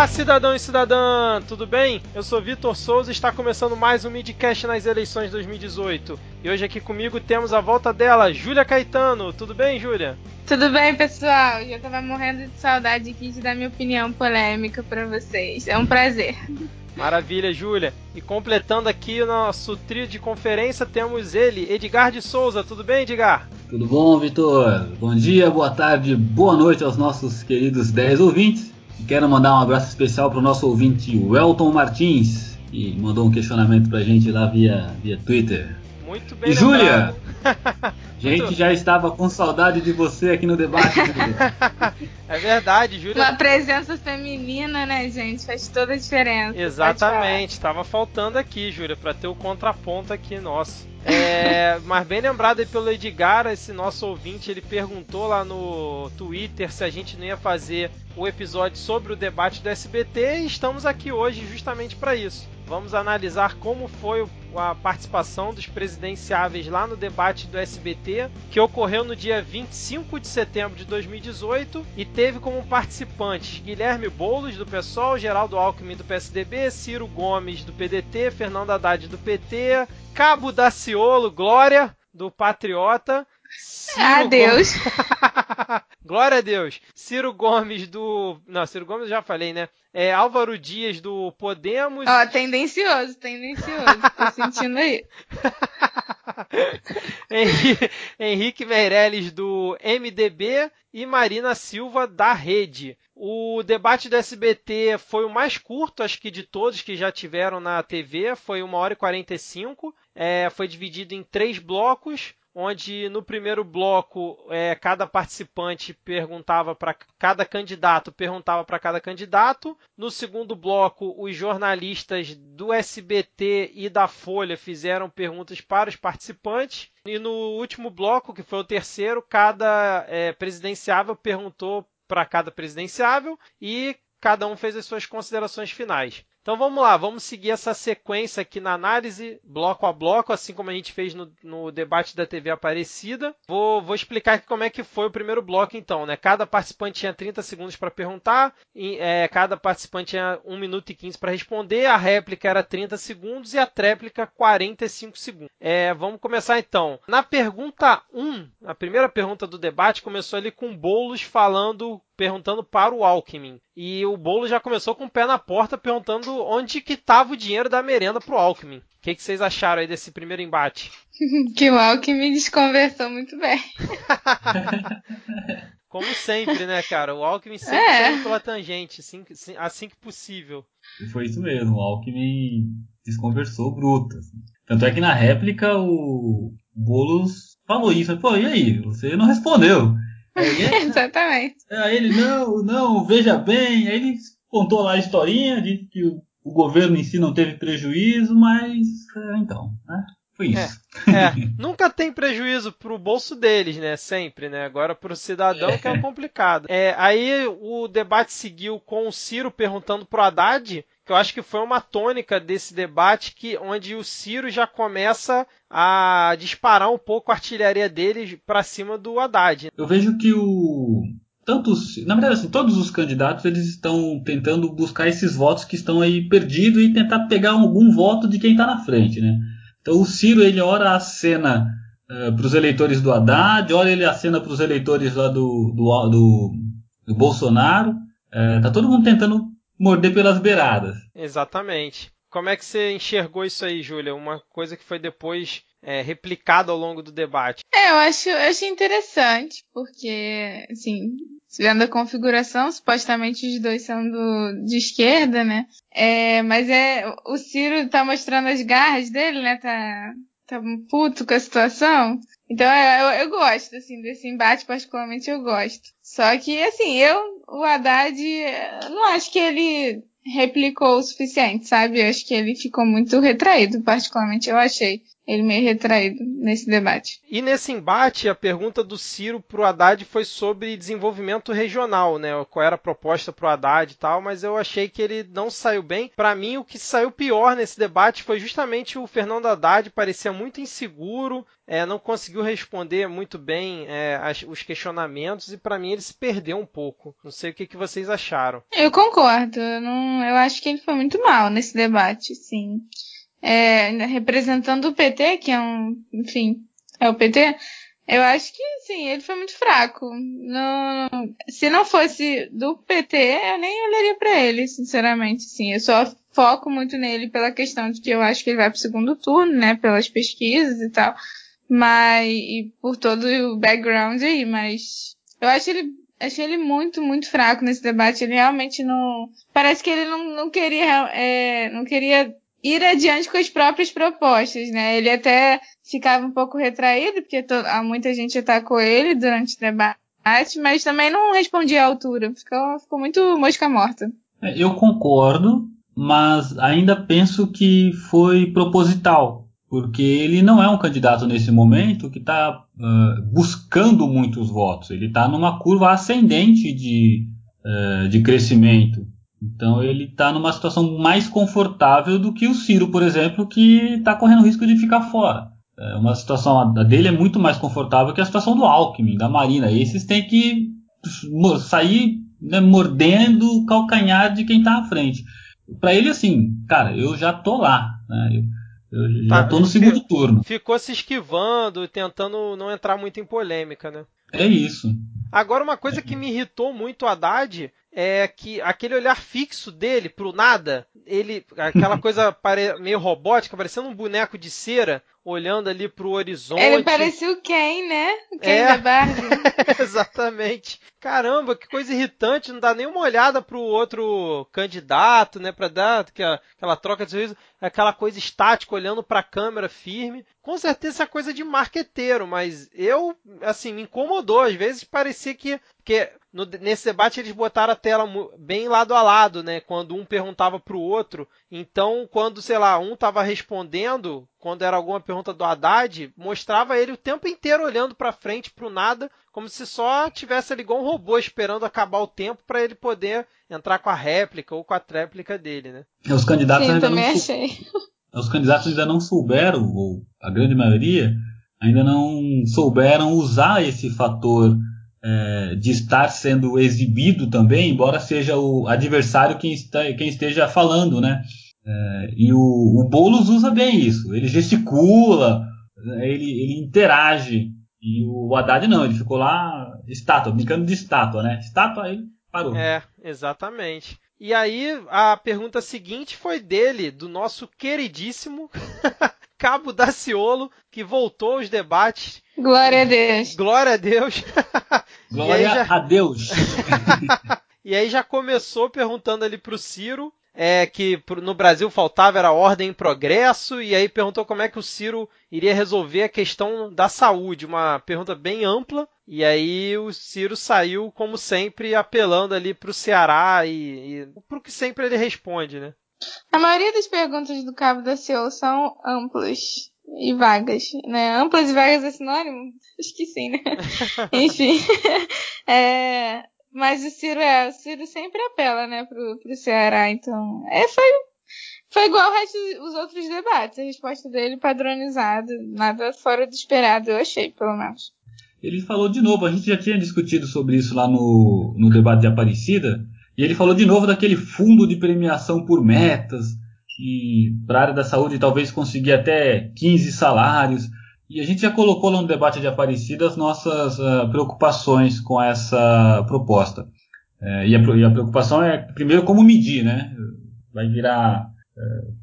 Olá, cidadão e cidadã, tudo bem? Eu sou Vitor Souza e está começando mais um Midcast nas eleições 2018. E hoje aqui comigo temos a volta dela, Júlia Caetano. Tudo bem, Júlia? Tudo bem, pessoal? Já tava morrendo de saudade aqui de dar minha opinião polêmica para vocês. É um prazer. Maravilha, Júlia. E completando aqui o nosso trio de conferência, temos ele, Edgar de Souza. Tudo bem, Edgar? Tudo bom, Vitor? Bom dia, boa tarde, boa noite aos nossos queridos 10 ouvintes. Quero mandar um abraço especial para o nosso ouvinte, Welton Martins, que mandou um questionamento para a gente lá via, via Twitter. Muito bem. E Júlia, a gente já estava com saudade de você aqui no debate. é verdade, Júlia. Uma presença feminina, né, gente? Faz toda a diferença. Exatamente. Estava faltando aqui, Júlia, para ter o contraponto aqui nosso. É, mas bem lembrado aí pelo Edgar, esse nosso ouvinte, ele perguntou lá no Twitter se a gente não ia fazer o episódio sobre o debate do SBT e estamos aqui hoje justamente para isso. Vamos analisar como foi a participação dos presidenciáveis lá no debate do SBT, que ocorreu no dia 25 de setembro de 2018 e teve como participantes Guilherme Boulos do PSOL, Geraldo Alckmin do PSDB, Ciro Gomes do PDT, Fernando Haddad do PT, Cabo Daciolo, Glória, do Patriota. Ciro Adeus. Gomes... Glória a Deus. Ciro Gomes do. Não, Ciro Gomes já falei, né? É, Álvaro Dias do Podemos. Ó, tendencioso, tendencioso. Tô sentindo aí. Henrique Meirelles do MDB e Marina Silva da Rede. O debate do SBT foi o mais curto, acho que de todos que já tiveram na TV, foi 1 hora e 45. É, foi dividido em três blocos onde no primeiro bloco é, cada participante perguntava para cada candidato perguntava para cada candidato. No segundo bloco, os jornalistas do SBT e da Folha fizeram perguntas para os participantes. E no último bloco, que foi o terceiro, cada é, presidenciável perguntou para cada presidenciável e cada um fez as suas considerações finais. Então vamos lá, vamos seguir essa sequência aqui na análise, bloco a bloco, assim como a gente fez no, no debate da TV Aparecida. Vou, vou, explicar como é que foi o primeiro bloco, então. Né? Cada participante tinha 30 segundos para perguntar, e, é, cada participante tinha 1 minuto e 15 para responder, a réplica era 30 segundos e a tréplica 45 segundos. É, vamos começar então. Na pergunta 1, a primeira pergunta do debate começou ali com Boulos falando perguntando para o Alckmin. E o Bolo já começou com o pé na porta perguntando onde que estava o dinheiro da merenda para o Alckmin. O que, que, vocês acharam aí desse primeiro embate? que o Alckmin desconversou muito bem. Como sempre, né, cara? O Alckmin sempre é. pela tangente, assim, assim que possível. E foi isso mesmo, o Alckmin desconversou bruto. Assim. Tanto é que na réplica o Boulos falou isso. Pô, e aí? Você não respondeu. Aí Exatamente. Aí ele, não, não, veja bem. Aí ele contou lá a historinha, disse que o, o governo em si não teve prejuízo, mas é, então, né? Foi isso. É, é. nunca tem prejuízo pro bolso deles, né? Sempre, né? Agora pro cidadão é. que é complicado. É, aí o debate seguiu com o Ciro perguntando pro Haddad que eu acho que foi uma tônica desse debate que onde o Ciro já começa a disparar um pouco a artilharia dele para cima do Haddad. Eu vejo que o tantos, na verdade assim, todos os candidatos eles estão tentando buscar esses votos que estão aí perdidos e tentar pegar algum voto de quem está na frente, né? Então o Ciro ele ora a cena uh, eh, para os eleitores do Haddad, ora ele acena para os eleitores lá do, do, do, do Bolsonaro. Uh, tá todo mundo tentando morder pelas beiradas. Exatamente. Como é que você enxergou isso aí, Júlia? Uma coisa que foi depois é, replicada ao longo do debate. É, eu acho, eu achei interessante, porque, assim, vendo a configuração, supostamente os dois são do, de esquerda, né? É, mas é, o Ciro tá mostrando as garras dele, né? Tá, tá puto com a situação. Então eu, eu gosto, assim, desse embate, particularmente eu gosto. Só que, assim, eu, o Haddad, não acho que ele replicou o suficiente, sabe? Eu acho que ele ficou muito retraído, particularmente eu achei. Ele meio retraído nesse debate. E nesse embate, a pergunta do Ciro pro Haddad foi sobre desenvolvimento regional, né? Qual era a proposta pro Haddad e tal, mas eu achei que ele não saiu bem. Para mim, o que saiu pior nesse debate foi justamente o Fernando Haddad parecia muito inseguro, é, não conseguiu responder muito bem é, as, os questionamentos e para mim ele se perdeu um pouco. Não sei o que, que vocês acharam. Eu concordo. Eu, não, eu acho que ele foi muito mal nesse debate, sim é, representando o PT, que é um, enfim, é o PT, eu acho que sim, ele foi muito fraco. Não, se não fosse do PT, eu nem olharia para ele, sinceramente. Sim, eu só foco muito nele pela questão de que eu acho que ele vai pro segundo turno, né, pelas pesquisas e tal, mas e por todo o background aí, mas eu acho ele achei ele muito, muito fraco nesse debate. Ele realmente não. Parece que ele não, não queria, é, não queria ir adiante com as próprias propostas, né? Ele até ficava um pouco retraído, porque há muita gente atacou ele durante o debate, mas também não respondia à altura. Ficou, ficou muito mosca morta. É, eu concordo, mas ainda penso que foi proposital, porque ele não é um candidato nesse momento que está uh, buscando muitos votos. Ele está numa curva ascendente de, uh, de crescimento. Então ele está numa situação mais confortável do que o Ciro, por exemplo, que está correndo risco de ficar fora. É uma situação a dele é muito mais confortável que a situação do Alckmin, da Marina. Esses têm que sair né, mordendo o calcanhar de quem está à frente. Para ele, assim, cara, eu já tô lá. Né? Eu, eu já tá, tô no segundo turno. Ficou se esquivando, tentando não entrar muito em polêmica, né? É isso. Agora, uma coisa que me irritou muito o Haddad é que aquele olhar fixo dele pro nada, ele aquela coisa pare, meio robótica, parecendo um boneco de cera, olhando ali pro horizonte. Ele parecia o Ken, né? O Ken é. da Barbie. Exatamente. Caramba, que coisa irritante, não dá nem uma olhada pro outro candidato, né, para dar aquela troca de sorriso, aquela coisa estática olhando para a câmera firme. Com certeza é coisa de marqueteiro, mas eu, assim, me incomodou, às vezes parecia que porque no, nesse debate eles botaram a tela bem lado a lado, né? Quando um perguntava para o outro. Então, quando, sei lá, um estava respondendo, quando era alguma pergunta do Haddad, mostrava ele o tempo inteiro olhando para frente, para o nada, como se só tivesse ali igual um robô esperando acabar o tempo para ele poder entrar com a réplica ou com a tréplica dele, né? Os candidatos Sim, ainda também não achei. Os candidatos ainda não souberam, ou a grande maioria, ainda não souberam usar esse fator é, de estar sendo exibido também, embora seja o adversário quem, está, quem esteja falando, né? É, e o, o Boulos usa bem isso. Ele gesticula, ele, ele interage. E o Haddad não, ele ficou lá estátua, brincando de estátua, né? Estátua aí parou. É, exatamente. E aí a pergunta seguinte foi dele, do nosso queridíssimo Cabo Daciolo, que voltou aos debates. Glória a Deus. Glória a Deus. Glória já... a Deus. e aí já começou perguntando ali pro Ciro é, que no Brasil faltava era ordem em progresso, e aí perguntou como é que o Ciro iria resolver a questão da saúde, uma pergunta bem ampla, e aí o Ciro saiu, como sempre, apelando ali para o Ceará e, e para o que sempre ele responde, né? A maioria das perguntas do Cabo da CEO são amplas e vagas, né? Amplas e vagas é sinônimo? Acho que sim, né? Enfim. é, mas o Ciro é, o Ciro sempre apela, né, pro, pro Ceará, então. É, foi, foi igual os outros debates. A resposta dele padronizada, nada fora do esperado, eu achei, pelo menos. Ele falou de novo, a gente já tinha discutido sobre isso lá no, no debate de Aparecida, e ele falou de novo daquele fundo de premiação por metas, e para a área da saúde talvez conseguir até 15 salários. E a gente já colocou lá no debate de Aparecida as nossas uh, preocupações com essa proposta. Uh, e, a, e, a, preocupação é, primeiro, como medir, né? Vai virar uh,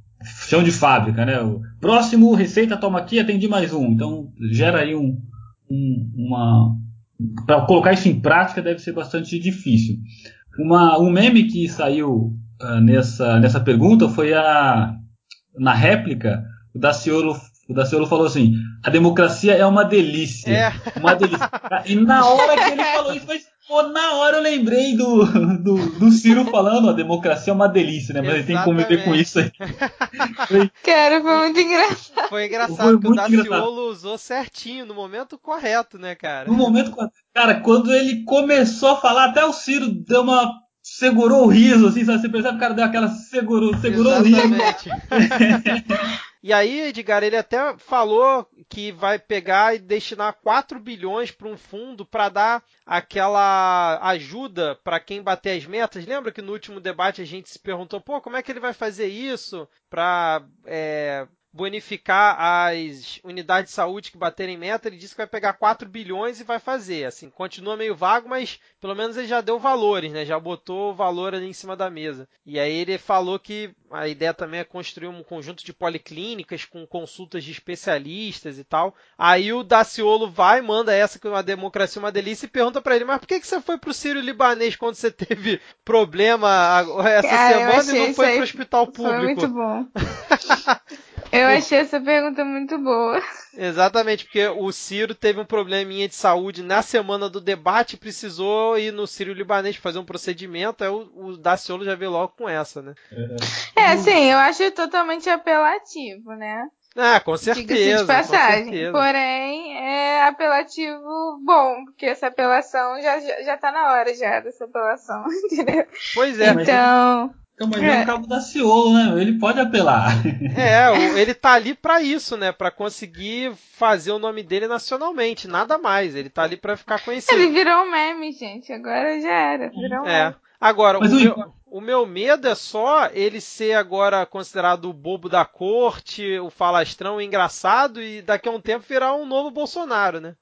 chão de fábrica, né? O próximo, receita, toma aqui, atende mais um. Então, gera aí um, um uma... Para colocar isso em prática deve ser bastante difícil. Uma, um meme que saiu uh, nessa, nessa pergunta foi a na réplica o Daciolo, o Daciolo falou assim: a democracia é uma delícia. É. Uma delícia. e na hora que ele falou isso, mas Pô, na hora eu lembrei do, do, do Ciro falando, a democracia é uma delícia, né? Mas ele tem que conviver com isso aí. Foi... Cara, foi muito engraçado. Foi engraçado que o Daciolo usou certinho, no momento correto, né, cara? No momento correto. Cara, quando ele começou a falar, até o Ciro deu uma segurou o riso, assim, sabe? Você percebe que o cara deu aquela segurou, segurou Exatamente. o riso. e aí, Edgar, ele até falou que vai pegar e destinar 4 bilhões para um fundo para dar aquela ajuda para quem bater as metas. Lembra que no último debate a gente se perguntou, pô, como é que ele vai fazer isso para é, bonificar as unidades de saúde que baterem meta, ele disse que vai pegar 4 bilhões e vai fazer. Assim, continua meio vago, mas pelo menos ele já deu valores, né? Já botou o valor ali em cima da mesa. E aí ele falou que a ideia também é construir um conjunto de policlínicas com consultas de especialistas e tal. Aí o Daciolo vai, manda essa que é uma democracia uma delícia e pergunta para ele: "Mas por que que você foi pro Sírio Libanês quando você teve problema essa Cara, semana e não foi pro hospital público?" Foi muito bom. Eu achei essa pergunta muito boa. Exatamente, porque o Ciro teve um probleminha de saúde na semana do debate, precisou ir no Ciro Libanês fazer um procedimento, aí o, o Daciolo já veio logo com essa, né? É, sim, eu acho totalmente apelativo, né? Ah, com certeza. De passagem. Certeza. Porém, é apelativo bom, porque essa apelação já, já, já tá na hora já dessa apelação, entendeu? Pois é. Então. Então, mas é. é o cabo da Ciolo, né? Ele pode apelar. É, ele tá ali para isso, né? Para conseguir fazer o nome dele nacionalmente, nada mais. Ele tá ali para ficar conhecido. Ele virou um meme, gente. Agora já era. Virou um é. Meme. Agora, o, meu, o meu medo é só ele ser agora considerado o bobo da corte, o falastrão, o engraçado, e daqui a um tempo virar um novo Bolsonaro, né?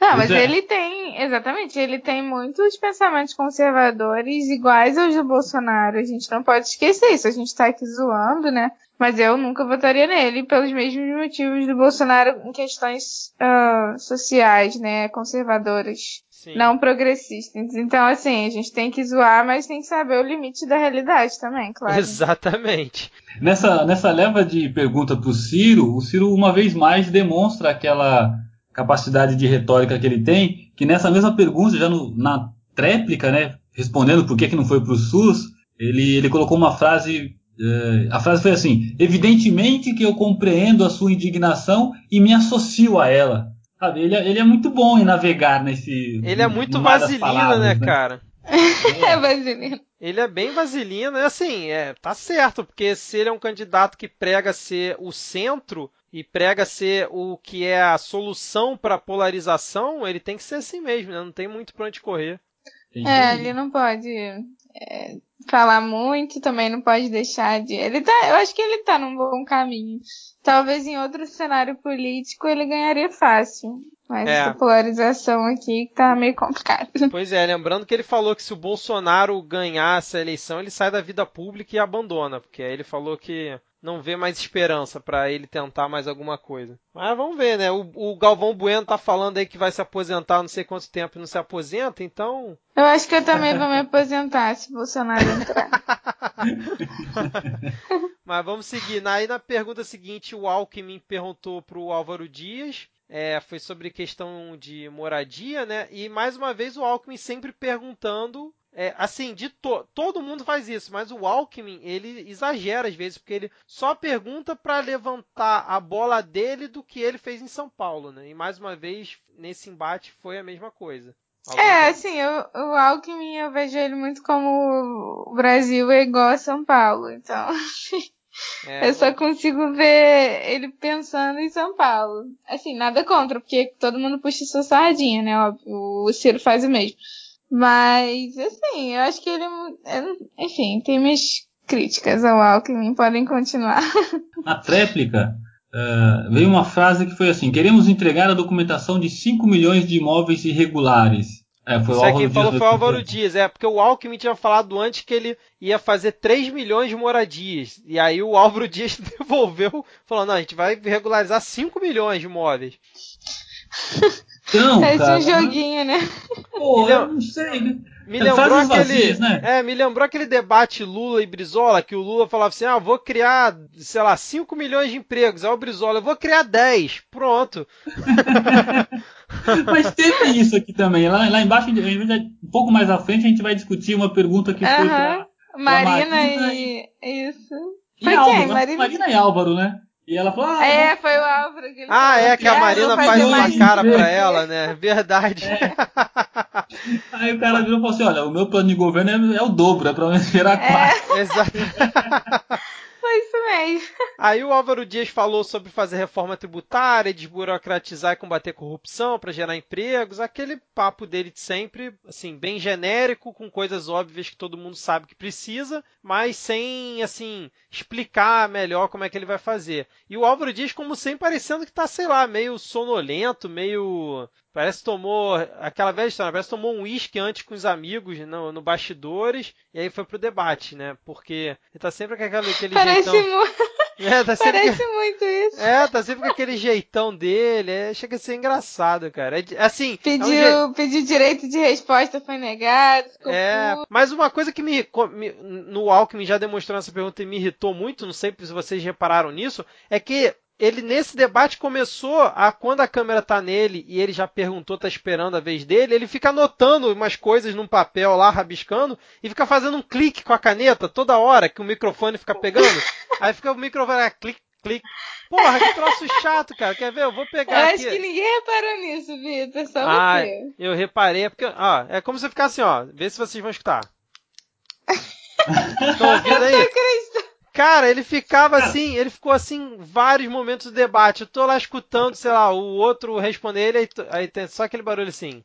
Não, mas é. ele tem, exatamente, ele tem muitos pensamentos conservadores iguais aos do Bolsonaro. A gente não pode esquecer isso. A gente tá aqui zoando, né? Mas eu nunca votaria nele pelos mesmos motivos do Bolsonaro em questões uh, sociais, né? Conservadoras. Sim. Não progressistas. Então, assim, a gente tem que zoar, mas tem que saber o limite da realidade também, claro. Exatamente. Nessa, nessa leva de pergunta pro Ciro, o Ciro uma vez mais demonstra aquela capacidade de retórica que ele tem, que nessa mesma pergunta, já no, na tréplica, né, respondendo por que, que não foi para o SUS, ele, ele colocou uma frase. Eh, a frase foi assim: Evidentemente que eu compreendo a sua indignação e me associo a ela. Sabe, ele, é, ele é muito bom em navegar nesse. Ele é muito vaselina, palavras, né, né, cara? É, vaselina. Ele é bem vaselina, e assim, é, tá certo, porque se ele é um candidato que prega ser o centro, e prega ser o que é a solução para a polarização, ele tem que ser assim mesmo, né? Não tem muito para onde correr. É, ele não pode é, falar muito, também não pode deixar de. Ele tá, eu acho que ele tá num bom caminho. Talvez em outro cenário político ele ganharia fácil. Mas é. a polarização aqui tá meio complicado. Pois é, lembrando que ele falou que se o Bolsonaro ganhar essa eleição, ele sai da vida pública e abandona, porque aí ele falou que não vê mais esperança para ele tentar mais alguma coisa. Mas vamos ver, né? O, o, Galvão Bueno tá falando aí que vai se aposentar não sei quanto tempo e não se aposenta, então. Eu acho que eu também vou me aposentar se Bolsonaro entrar. Mas vamos seguir. Aí na pergunta seguinte, o Alckmin perguntou pro Álvaro Dias. É, foi sobre questão de moradia, né? E mais uma vez o Alckmin sempre perguntando é, assim, de to todo mundo faz isso, mas o Alckmin, ele exagera às vezes, porque ele só pergunta para levantar a bola dele do que ele fez em São Paulo, né? E mais uma vez, nesse embate foi a mesma coisa. Algum é, tempo. assim, eu, o Alckmin eu vejo ele muito como o Brasil é igual a São Paulo, então. É, eu só consigo ver ele pensando em São Paulo. Assim, nada contra, porque todo mundo puxa sua sardinha, né? Óbvio, o Ciro faz o mesmo. Mas, assim, eu acho que ele. Enfim, tem minhas críticas ao Alckmin, podem continuar. Na tréplica, uh, veio uma frase que foi assim: queremos entregar a documentação de 5 milhões de imóveis irregulares. É, foi Isso o quem falou foi o Álvaro Dias, é, porque o Alckmin tinha falado antes que ele ia fazer 3 milhões de moradias. E aí o Álvaro Dias devolveu, falou: não, a gente vai regularizar 5 milhões de imóveis. Então, Esse cara, um joguinho, né? Pô, eu não sei, né? Me lembrou, aquele, vazias, né? é, me lembrou aquele debate Lula e Brizola, que o Lula falava assim: ah, vou criar, sei lá, 5 milhões de empregos. Aí o Brizola, eu vou criar 10. Pronto. Mas teve isso aqui também. Lá, lá embaixo, um pouco mais à frente, a gente vai discutir uma pergunta que foi pra, Marina, Marina e... e... Isso. Foi e quem? Álvaro, Marina... Marina e Álvaro, né? E ela falou, ah, É, foi o Álvaro que ele Ah, é que a Marina faz uma cara pra ela, né? Verdade. É. Aí o cara virou e falou assim: olha, o meu plano de governo é, é o dobro, é pra me esperar é. quatro. Exato. Foi isso mesmo. Aí o Álvaro Dias falou sobre fazer reforma tributária, desburocratizar e combater corrupção para gerar empregos, aquele papo dele de sempre, assim, bem genérico, com coisas óbvias que todo mundo sabe que precisa, mas sem, assim, explicar melhor como é que ele vai fazer. E o Álvaro Dias, como sempre, parecendo que tá, sei lá, meio sonolento, meio Parece que tomou aquela velha história, parece que tomou um uísque antes com os amigos no, no, bastidores e aí foi pro debate, né? Porque ele tá sempre com aquele, aquele parece jeitão. Muito... É, tá parece muito isso. É, tá sempre com aquele jeitão dele. É, chega a ser engraçado, cara. É, assim. Pediu, é um je... pediu direito de resposta, foi negado. é, mas uma coisa que me, me. No Alckmin já demonstrou essa pergunta e me irritou muito, não sei se vocês repararam nisso, é que ele nesse debate começou a quando a câmera tá nele e ele já perguntou, tá esperando a vez dele, ele fica anotando umas coisas num papel lá, rabiscando, e fica fazendo um clique com a caneta toda hora que o microfone fica pegando. Aí fica o microfone, ah, clique, clique. Porra, que troço chato, cara. Quer ver? Eu vou pegar. Eu aqui. acho que ninguém reparou nisso, Vitor. Só ah, você. Eu reparei, porque, ó, é como se ficar assim, ó. Vê se vocês vão escutar. Estão ouvindo aí? Cara, ele ficava assim, ele ficou assim vários momentos do debate. Eu tô lá escutando, sei lá, o outro responder ele, aí, aí tem só aquele barulho assim.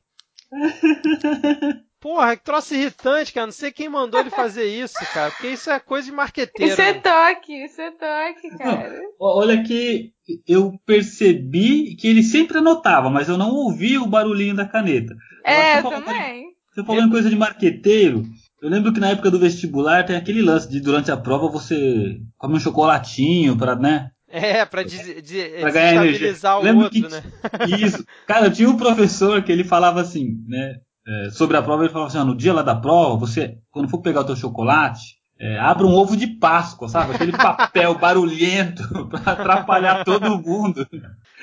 Porra, que troço irritante, cara. Não sei quem mandou ele fazer isso, cara. Porque isso é coisa de marqueteiro. Isso é toque, isso é toque, cara. Olha que eu percebi que ele sempre anotava, mas eu não ouvi o barulhinho da caneta. É, eu também. Você falou em coisa de marqueteiro. Eu lembro que na época do vestibular tem aquele lance de durante a prova você come um chocolatinho para, né? É, pra, de, de, pra ganhar energia. o outro, que, né? Isso. Cara, eu tinha um professor que ele falava assim, né? É, sobre a prova, ele falava assim, ó, no dia lá da prova, você, quando for pegar o teu chocolate, é, abra um ovo de Páscoa, sabe? Aquele papel barulhento para atrapalhar todo mundo.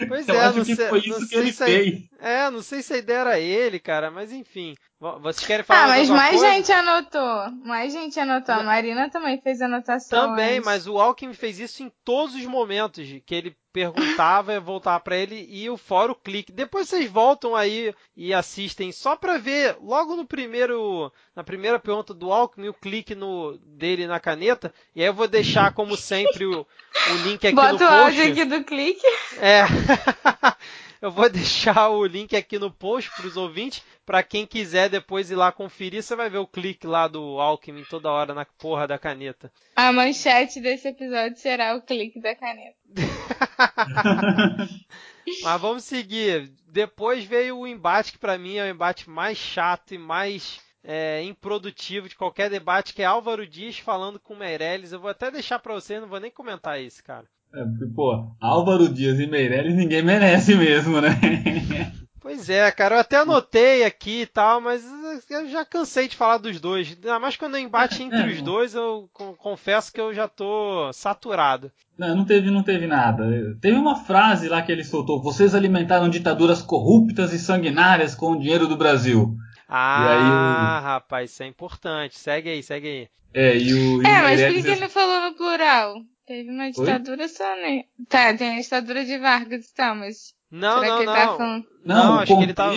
Pois eu é, acho que sei, foi isso que ele fez. É, não sei se a ideia era ele, cara, mas enfim. Vocês querem falar Ah, mas mais coisa? gente anotou. Mais gente anotou. A Marina também fez anotação. Também, mas o Alckmin fez isso em todos os momentos que ele perguntava voltava para ele e o fora o clique. Depois vocês voltam aí e assistem só para ver logo no primeiro na primeira pergunta do Alckmin o clique no dele na caneta e aí eu vou deixar como sempre o, o link aqui Bota no post. Bota o áudio aqui do clique. É. Eu vou deixar o link aqui no post para os ouvintes, para quem quiser depois ir lá conferir, você vai ver o clique lá do Alckmin toda hora na porra da caneta. A manchete desse episódio será o clique da caneta. Mas vamos seguir. Depois veio o embate que para mim é o embate mais chato e mais é, improdutivo de qualquer debate, que é Álvaro Dias falando com Meirelles. Eu vou até deixar para você, não vou nem comentar isso, cara. É, porque, pô, Álvaro Dias e Meirelles ninguém merece mesmo, né? Pois é, cara, eu até anotei aqui e tal, mas eu já cansei de falar dos dois. Ainda mais quando eu embate entre é, os dois, eu confesso que eu já tô saturado. Não, não teve, não teve nada. Teve uma frase lá que ele soltou: vocês alimentaram ditaduras corruptas e sanguinárias com o dinheiro do Brasil. Ah, aí, rapaz, isso é importante. Segue aí, segue aí. É, e o. É, mas por que ele falou no plural? Teve uma ditadura Oi? só, né? Tá, tem a ditadura de Vargas e tal, mas. Não, será não, que não. Tá falando... Não, não, acho que ele tá.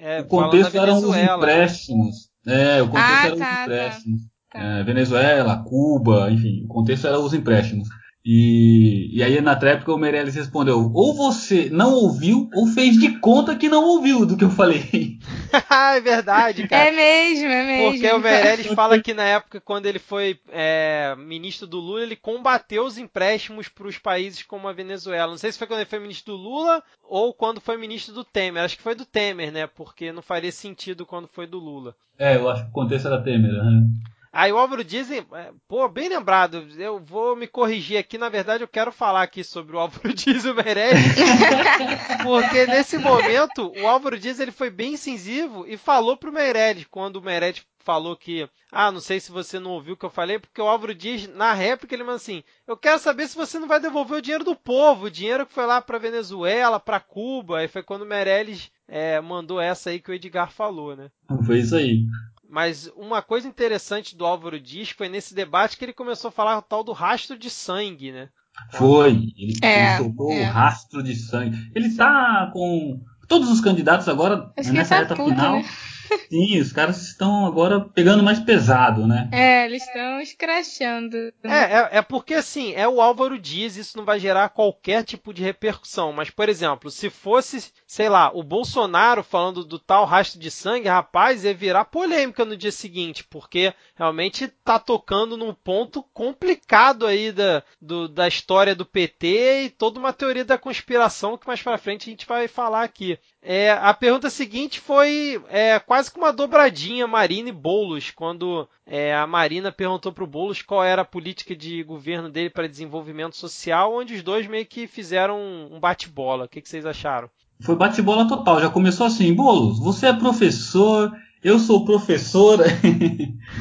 É, o contexto eram os empréstimos. É, o contexto ah, eram tá, os tá. empréstimos. Tá. É, Venezuela, Cuba, enfim, o contexto era os empréstimos. E, e aí na tréplica o Meirelles respondeu: ou você não ouviu ou fez de conta que não ouviu do que eu falei. é verdade, cara. É mesmo, é mesmo. Porque o Meirelles fala que na época, quando ele foi é, ministro do Lula, ele combateu os empréstimos para os países como a Venezuela. Não sei se foi quando ele foi ministro do Lula ou quando foi ministro do Temer. Acho que foi do Temer, né? Porque não faria sentido quando foi do Lula. É, eu acho que o contexto era Temer, né? Aí o Álvaro Dias, é, pô, bem lembrado, eu vou me corrigir aqui, na verdade eu quero falar aqui sobre o Álvaro Dias e o Meirelles, porque nesse momento o Álvaro Dias ele foi bem incisivo e falou pro Meirelles, quando o Meirelles falou que, ah, não sei se você não ouviu o que eu falei, porque o Álvaro Dias, na réplica, ele manda assim: eu quero saber se você não vai devolver o dinheiro do povo, o dinheiro que foi lá para Venezuela, para Cuba. Aí foi quando o Meirelles é, mandou essa aí que o Edgar falou, né? Foi isso aí. Mas uma coisa interessante do Álvaro Dias foi nesse debate que ele começou a falar o tal do rastro de sangue, né? Foi, ele, é, ele soltou é. o rastro de sangue. Ele tá com todos os candidatos agora, nessa tá reta final. Né? Sim, os caras estão agora pegando mais pesado, né? É, eles estão escrachando. É, é, é, porque assim, é o Álvaro Dias, isso não vai gerar qualquer tipo de repercussão. Mas, por exemplo, se fosse, sei lá, o Bolsonaro falando do tal rastro de sangue, rapaz, ia virar polêmica no dia seguinte, porque realmente tá tocando num ponto complicado aí da, do, da história do PT e toda uma teoria da conspiração que mais pra frente a gente vai falar aqui. É, a pergunta seguinte foi é, quase que uma dobradinha Marina e Boulos, quando é, a Marina perguntou para o Boulos qual era a política de governo dele para desenvolvimento social, onde os dois meio que fizeram um bate-bola. O que, que vocês acharam? Foi bate-bola total, já começou assim, Boulos, você é professor, eu sou professora,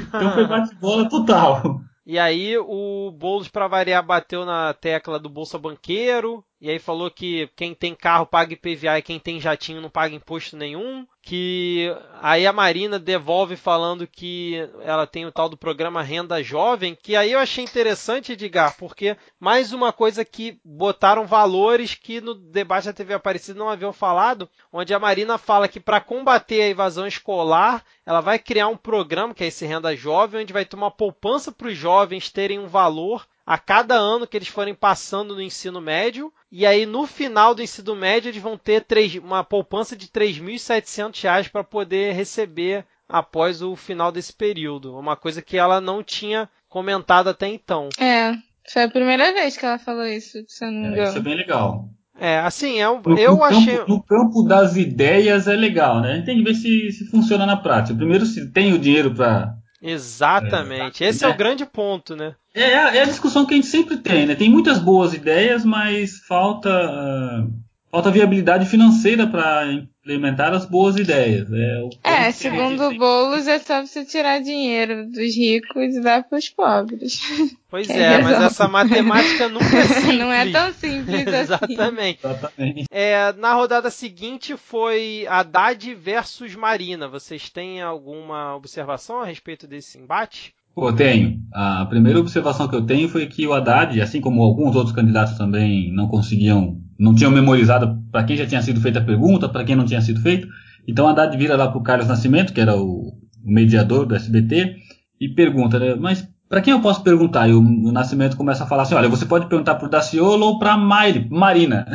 então foi bate-bola total. E aí o Boulos, para variar, bateu na tecla do Bolsa Banqueiro, e aí falou que quem tem carro paga IPVA e quem tem jatinho não paga imposto nenhum. Que aí a Marina devolve falando que ela tem o tal do programa Renda Jovem, que aí eu achei interessante, Edgar, porque mais uma coisa que botaram valores que no debate da TV Aparecida não haviam falado, onde a Marina fala que para combater a evasão escolar, ela vai criar um programa, que é esse Renda Jovem, onde vai ter uma poupança para os jovens terem um valor a cada ano que eles forem passando no ensino médio. E aí, no final do ensino médio, eles vão ter uma poupança de R$ 3.700 para poder receber após o final desse período. Uma coisa que ela não tinha comentado até então. É, foi a primeira vez que ela falou isso, se eu não me engano. É, isso é bem legal. É, assim, é um, no, eu no achei. Campo, no campo das ideias é legal, né? A gente tem que ver se, se funciona na prática. Primeiro, se tem o dinheiro para Exatamente. É, Esse é, é, o grande ponto, né? É, é, a discussão que a gente sempre tem, né? Tem muitas boas ideias, mas falta, uh, falta viabilidade financeira para implementar as boas ideias. É, é segundo o Boulos, é só você tirar dinheiro dos ricos e dar para os pobres. Pois é, mas essa matemática nunca é simples. Não é tão simples assim. Exatamente. Exatamente. É, na rodada seguinte foi Haddad versus Marina. Vocês têm alguma observação a respeito desse embate? Pô, tenho. A primeira observação que eu tenho foi que o Haddad, assim como alguns outros candidatos também não conseguiam, não tinham memorizado para quem já tinha sido feita a pergunta, para quem não tinha sido feito. Então o Haddad vira lá para o Carlos Nascimento, que era o mediador do SBT, e pergunta, né, mas para quem eu posso perguntar? E o, o, Nascimento começa a falar assim: olha, você pode perguntar para o Daciolo ou para Marina.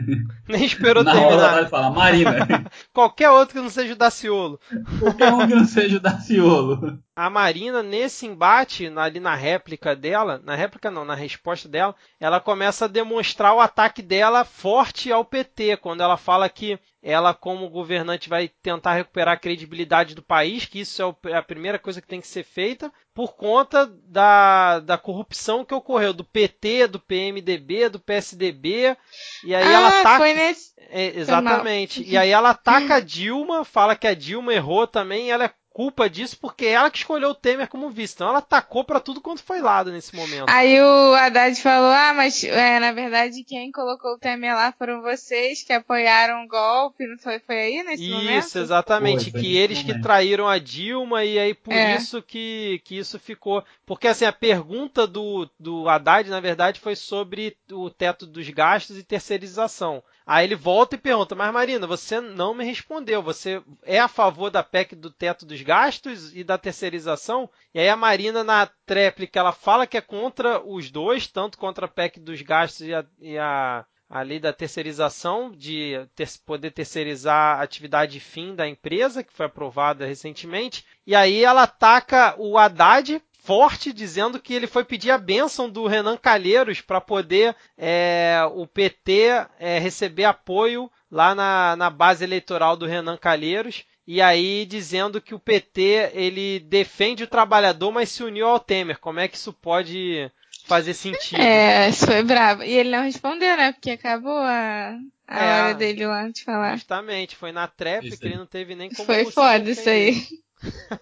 Nem esperou Na terminar. Hora ele fala Marina. Qualquer outro que não seja o Daciolo. Qualquer um que não seja o Daciolo. A Marina, nesse embate, ali na réplica dela, na réplica não, na resposta dela, ela começa a demonstrar o ataque dela forte ao PT, quando ela fala que ela, como governante, vai tentar recuperar a credibilidade do país, que isso é, é a primeira coisa que tem que ser feita, por conta da, da corrupção que ocorreu do PT, do PMDB, do PSDB. E aí ah, ela ataca. Foi nesse... É, exatamente. E aí ela ataca a Dilma, fala que a Dilma errou também, e ela é culpa disso porque ela que escolheu o Temer como vice. Então ela atacou para tudo quanto foi lado nesse momento. Aí o Haddad falou: Ah, mas é, na verdade quem colocou o Temer lá foram vocês que apoiaram o golpe. Não foi, foi aí nesse isso, momento? Isso, exatamente. Foi, foi que eles momento. que traíram a Dilma e aí por é. isso que, que isso ficou. Porque assim, a pergunta do, do Haddad, na verdade, foi sobre o teto dos gastos e terceirização. Aí ele volta e pergunta: Mas Marina, você não me respondeu. Você é a favor da PEC do teto dos gastos e da terceirização? E aí a Marina, na tréplica, ela fala que é contra os dois, tanto contra a PEC dos gastos e a, e a, a lei da terceirização, de ter, poder terceirizar a atividade fim da empresa, que foi aprovada recentemente. E aí ela ataca o Haddad forte dizendo que ele foi pedir a bênção do Renan Calheiros para poder é, o PT é, receber apoio lá na, na base eleitoral do Renan Calheiros e aí dizendo que o PT ele defende o trabalhador, mas se uniu ao Temer. Como é que isso pode fazer sentido? É, isso foi bravo. E ele não respondeu, né? Porque acabou a, a é, hora dele lá de falar. Justamente, foi na trap que ele não teve nem como. Foi foda isso aí.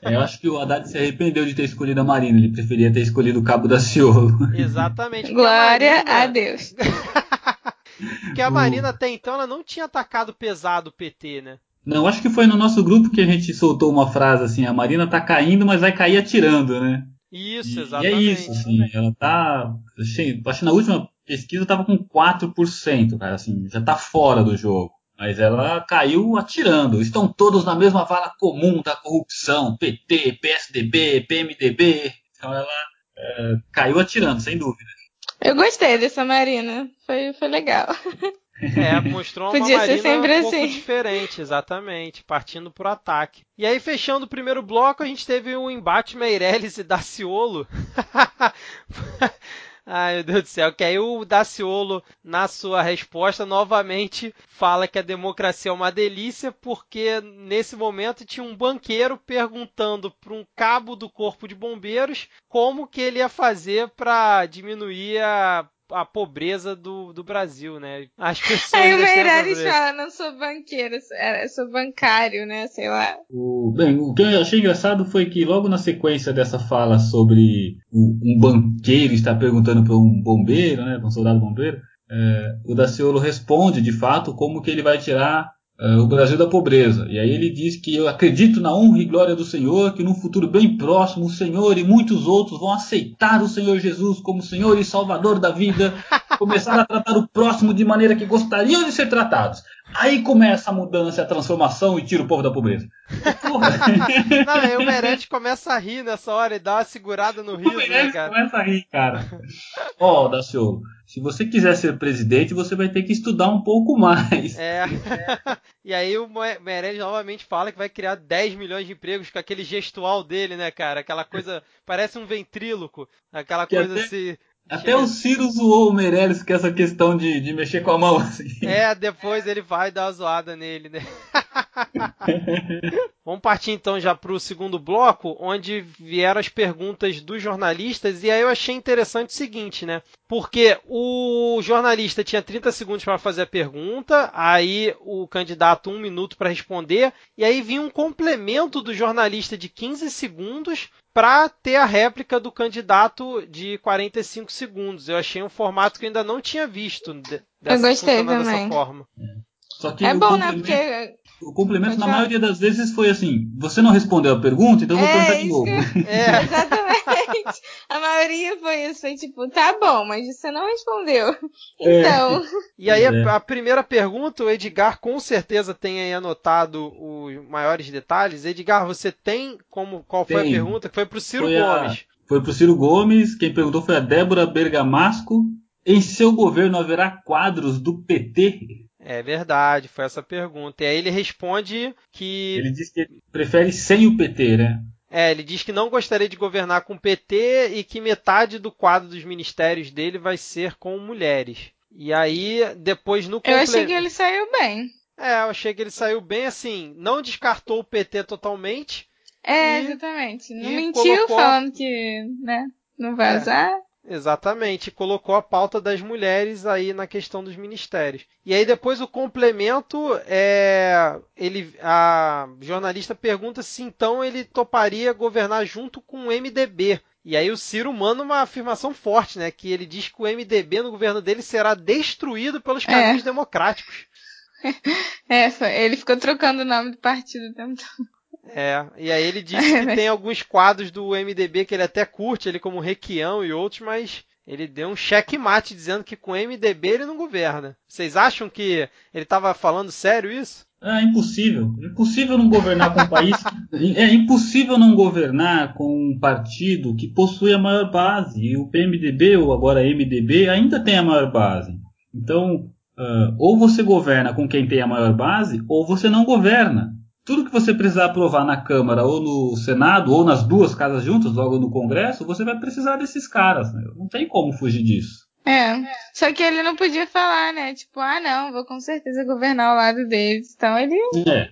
É, eu acho que o Haddad se arrependeu de ter escolhido a Marina, ele preferia ter escolhido o Cabo da Ciolo. Exatamente. Glória a, Marina... a Deus. porque a Marina até então ela não tinha atacado pesado o PT, né? Não, acho que foi no nosso grupo que a gente soltou uma frase assim, a Marina tá caindo, mas vai cair atirando, né? Isso, exatamente. E é isso, assim, ela tá. Achei, acho que na última pesquisa tava com 4%, cara, assim, já tá fora do jogo. Mas ela caiu atirando. Estão todos na mesma vala comum da corrupção, PT, PSDB, PMDB. Então ela é, caiu atirando, sem dúvida. Eu gostei dessa Marina, foi, foi legal. É, mostrou uma Podia Marina um pouco assim. diferente, exatamente, partindo pro ataque. E aí, fechando o primeiro bloco, a gente teve um embate Meirelles e Daciolo. Ai, meu Deus do céu, que aí o Daciolo, na sua resposta, novamente fala que a democracia é uma delícia, porque nesse momento tinha um banqueiro perguntando para um cabo do corpo de bombeiros como que ele ia fazer para diminuir a a pobreza do, do Brasil, né? As pessoas. Aí o Meirelles fala, não sou banqueiro, sou bancário, né? Sei lá. O, bem, o que eu achei engraçado foi que logo na sequência dessa fala sobre um banqueiro estar perguntando para um bombeiro, né? Para um soldado bombeiro, é, o Daciolo responde de fato como que ele vai tirar o Brasil da pobreza. E aí ele diz que eu acredito na honra e glória do Senhor, que num futuro bem próximo o Senhor e muitos outros vão aceitar o Senhor Jesus como Senhor e Salvador da vida, começar a tratar o próximo de maneira que gostariam de ser tratados. Aí começa a mudança, a transformação e tira o povo da pobreza. Não, aí o Meirelles começa a rir nessa hora e dá uma segurada no riso, o né, cara? começa a rir, cara. Ó, oh, Daciolo, se você quiser ser presidente, você vai ter que estudar um pouco mais. É. e aí o Meirelles novamente fala que vai criar 10 milhões de empregos com aquele gestual dele, né, cara? Aquela coisa, parece um ventríloco, aquela que coisa até... assim até o Ciro zoou o Meirelles com essa questão de, de mexer com a mão. Assim. É, depois ele vai dar uma zoada nele, né? Vamos partir então já para o segundo bloco, onde vieram as perguntas dos jornalistas, e aí eu achei interessante o seguinte, né? Porque o jornalista tinha 30 segundos para fazer a pergunta, aí o candidato um minuto para responder, e aí vinha um complemento do jornalista de 15 segundos para ter a réplica do candidato de 45 segundos. Eu achei um formato que eu ainda não tinha visto. Dessa, eu gostei também. Dessa forma. é bom, né? Porque o complemento, na maioria das vezes, foi assim: você não respondeu a pergunta, então eu vou é, perguntar de novo. Que... É. Exatamente. A maioria foi isso: foi tipo, tá bom, mas você não respondeu. É. Então. E aí, a, é. a, primeira pergunta, o Edgar com certeza tem aí anotado os maiores detalhes. Edgar, você tem como. Qual foi tem. a pergunta? Que foi pro Ciro foi Gomes. A, foi pro Ciro Gomes, quem perguntou foi a Débora Bergamasco. Em seu governo haverá quadros do PT? É verdade, foi essa pergunta. E aí ele responde que. Ele diz que prefere sem o PT, né? É, ele diz que não gostaria de governar com o PT e que metade do quadro dos ministérios dele vai ser com mulheres. E aí, depois no Eu achei que ele saiu bem. É, eu achei que ele saiu bem assim, não descartou o PT totalmente. É, e, exatamente. Não mentiu colocou... falando que, né, não vai é. usar. Exatamente, colocou a pauta das mulheres aí na questão dos ministérios. E aí depois o complemento é ele a jornalista pergunta se então ele toparia governar junto com o MDB. E aí o Ciro manda uma afirmação forte, né, que ele diz que o MDB no governo dele será destruído pelos caminhos é. democráticos. É, ele ficou trocando o nome do partido o tempo todo. É, e aí ele diz que tem alguns quadros do MDB que ele até curte, ele como Requião e outros, mas ele deu um checkmate dizendo que com o MDB ele não governa. Vocês acham que ele estava falando sério isso? É impossível. É impossível não governar com um país. É impossível não governar com um partido que possui a maior base. E o PMDB, ou agora MDB, ainda tem a maior base. Então, uh, ou você governa com quem tem a maior base, ou você não governa. Tudo que você precisar aprovar na Câmara ou no Senado ou nas duas casas juntas, logo no Congresso, você vai precisar desses caras. Né? Não tem como fugir disso. É, só que ele não podia falar, né? Tipo, ah, não, vou com certeza governar ao lado deles. Então ele é.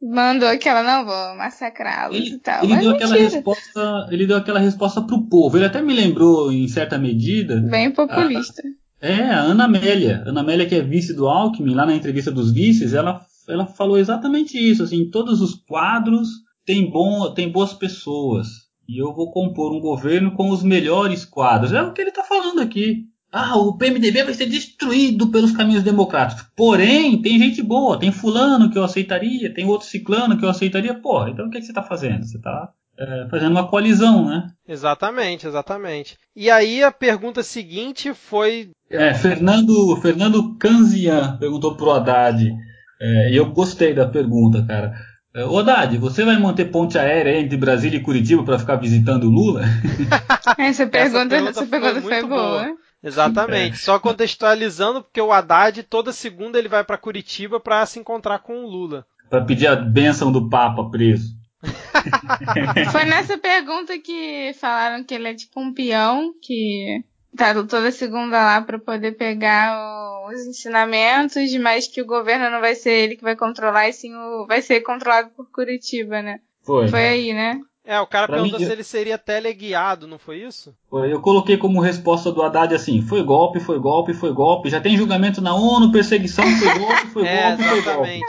mandou aquela, não, vou massacrá-los e tal. Ele deu, aquela resposta, ele deu aquela resposta pro povo. Ele até me lembrou, em certa medida. Bem populista. A, é, a Ana Amélia. Ana Amélia, que é vice do Alckmin, lá na entrevista dos vices, ela, ela falou exatamente isso. Assim, todos os quadros têm, bom, têm boas pessoas. E eu vou compor um governo com os melhores quadros. É o que ele está falando aqui. Ah, o PMDB vai ser destruído pelos caminhos democráticos. Porém, tem gente boa, tem fulano que eu aceitaria, tem outro ciclano que eu aceitaria. Pô, então o que, é que você está fazendo? Você está é, fazendo uma coalizão, né? Exatamente, exatamente. E aí a pergunta seguinte foi. É, Fernando, Fernando Canzian perguntou pro Haddad. É, e eu gostei da pergunta, cara. É, ô Haddad, você vai manter ponte aérea entre Brasília e Curitiba para ficar visitando o Lula? essa pergunta, essa pergunta, essa pergunta foi, foi boa. boa. Exatamente. É. Só contextualizando, porque o Haddad toda segunda ele vai para Curitiba para se encontrar com o Lula. Para pedir a bênção do Papa preso. Foi nessa pergunta que falaram que ele é tipo um peão que tá toda segunda lá para poder pegar os ensinamentos, mas que o governo não vai ser ele que vai controlar, e sim o, vai ser controlado por Curitiba, né? Foi. Foi aí, né? É, o cara pra perguntou mim, se ele seria teleguiado, não foi isso? Eu coloquei como resposta do Haddad assim: foi golpe, foi golpe, foi golpe. Já tem julgamento na ONU, perseguição, foi golpe, foi é, golpe, foi golpe.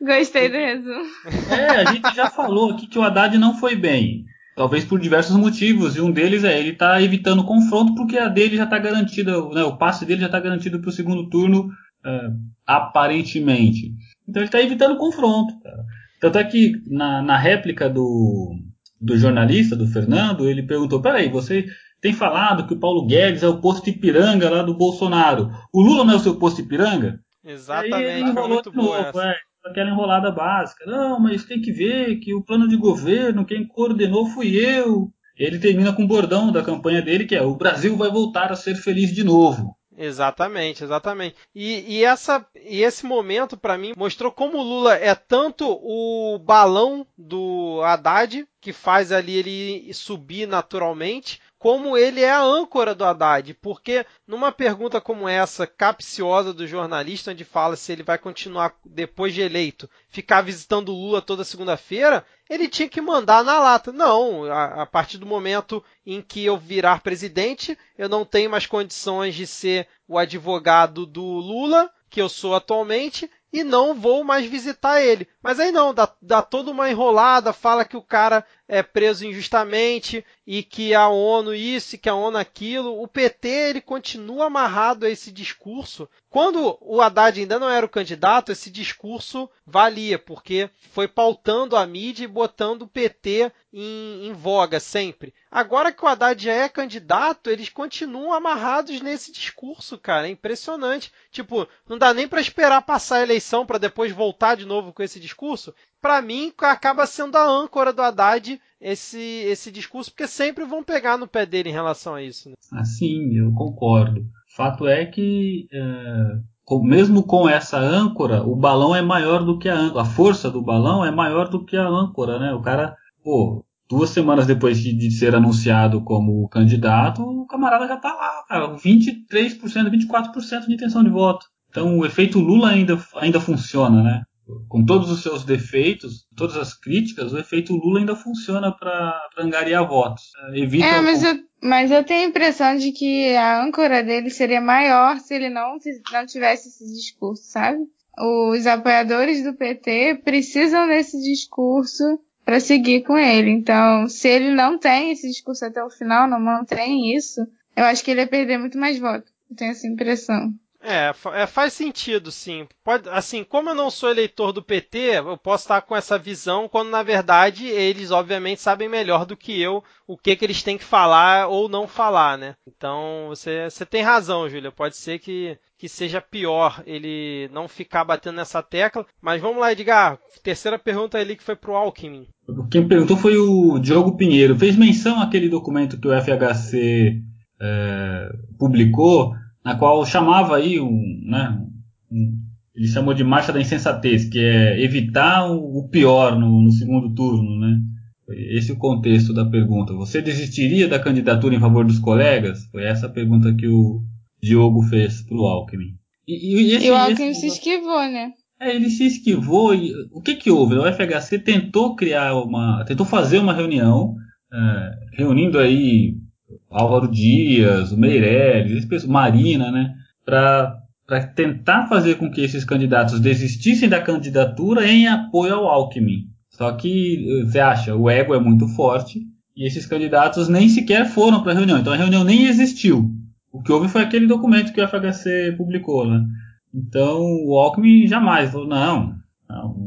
Gostei do resumo. É, a gente já falou aqui que o Haddad não foi bem. Talvez por diversos motivos, e um deles é ele está evitando confronto porque a dele já está garantida, né, o passe dele já está garantido para o segundo turno, é, aparentemente. Então ele está evitando confronto. Cara. Tanto é que na, na réplica do, do jornalista, do Fernando, ele perguntou: peraí, você tem falado que o Paulo Guedes é o posto Ipiranga lá do Bolsonaro. O Lula não é o seu posto Ipiranga? Exatamente, foi muito bom. É, aquela enrolada básica. Não, mas tem que ver que o plano de governo, quem coordenou fui eu. Ele termina com o bordão da campanha dele, que é o Brasil vai voltar a ser feliz de novo. Exatamente, exatamente. E, e, essa, e esse momento, para mim, mostrou como o Lula é tanto o balão do Haddad, que faz ali ele subir naturalmente, como ele é a âncora do Haddad, porque numa pergunta como essa, capciosa do jornalista, onde fala se ele vai continuar depois de eleito, ficar visitando o Lula toda segunda-feira, ele tinha que mandar na lata. Não, a, a, partir do momento em que eu virar presidente, eu não tenho mais condições de ser o advogado do Lula, que eu sou atualmente, e não vou mais visitar ele. Mas aí não, dá, dá toda uma enrolada, fala que o cara é preso injustamente e que a ONU isso que a ONU aquilo. O PT ele continua amarrado a esse discurso. Quando o Haddad ainda não era o candidato, esse discurso valia, porque foi pautando a mídia e botando o PT em, em voga sempre. Agora que o Haddad já é candidato, eles continuam amarrados nesse discurso, cara. É impressionante. Tipo, não dá nem para esperar passar a eleição para depois voltar de novo com esse discurso. Para mim, acaba sendo a âncora do Haddad esse, esse discurso, porque sempre vão pegar no pé dele em relação a isso. Né? Assim, eu concordo. Fato é que, é, mesmo com essa âncora, o balão é maior do que a âncora. A força do balão é maior do que a âncora, né? O cara, pô, duas semanas depois de, ser anunciado como candidato, o camarada já está lá, cara, 23%, 24% de intenção de voto. Então o efeito Lula ainda, ainda funciona, né? Com todos os seus defeitos, todas as críticas, o efeito Lula ainda funciona para angariar votos. Evita é, mas eu, mas eu tenho a impressão de que a âncora dele seria maior se ele não, não tivesse esse discurso, sabe? Os apoiadores do PT precisam desse discurso para seguir com ele. Então, se ele não tem esse discurso até o final, não mantém isso, eu acho que ele ia perder muito mais votos. Eu tenho essa impressão. É, é, faz sentido, sim. Pode, assim, como eu não sou eleitor do PT, eu posso estar com essa visão, quando na verdade eles, obviamente, sabem melhor do que eu o que, que eles têm que falar ou não falar, né? Então, você, você tem razão, Júlia. Pode ser que, que seja pior ele não ficar batendo nessa tecla. Mas vamos lá, Edgar. Terceira pergunta ali que foi pro Alckmin. Quem perguntou foi o Diogo Pinheiro. Fez menção àquele documento que o FHC é, publicou na qual chamava aí um, né, um, ele chamou de marcha da insensatez, que é evitar o pior no, no segundo turno, né? Esse é o contexto da pergunta. Você desistiria da candidatura em favor dos colegas? Foi essa a pergunta que o Diogo fez para o Alckmin. E, e, esse, e o Alckmin esse... se esquivou, né? É, ele se esquivou e o que que houve? O FHC tentou criar uma, tentou fazer uma reunião, é, reunindo aí Álvaro Dias, o Meirelles, Marina, né, para tentar fazer com que esses candidatos desistissem da candidatura em apoio ao Alckmin. Só que você acha, o ego é muito forte e esses candidatos nem sequer foram para a reunião. Então a reunião nem existiu. O que houve foi aquele documento que o FHC publicou, né? Então o Alckmin jamais falou, não, não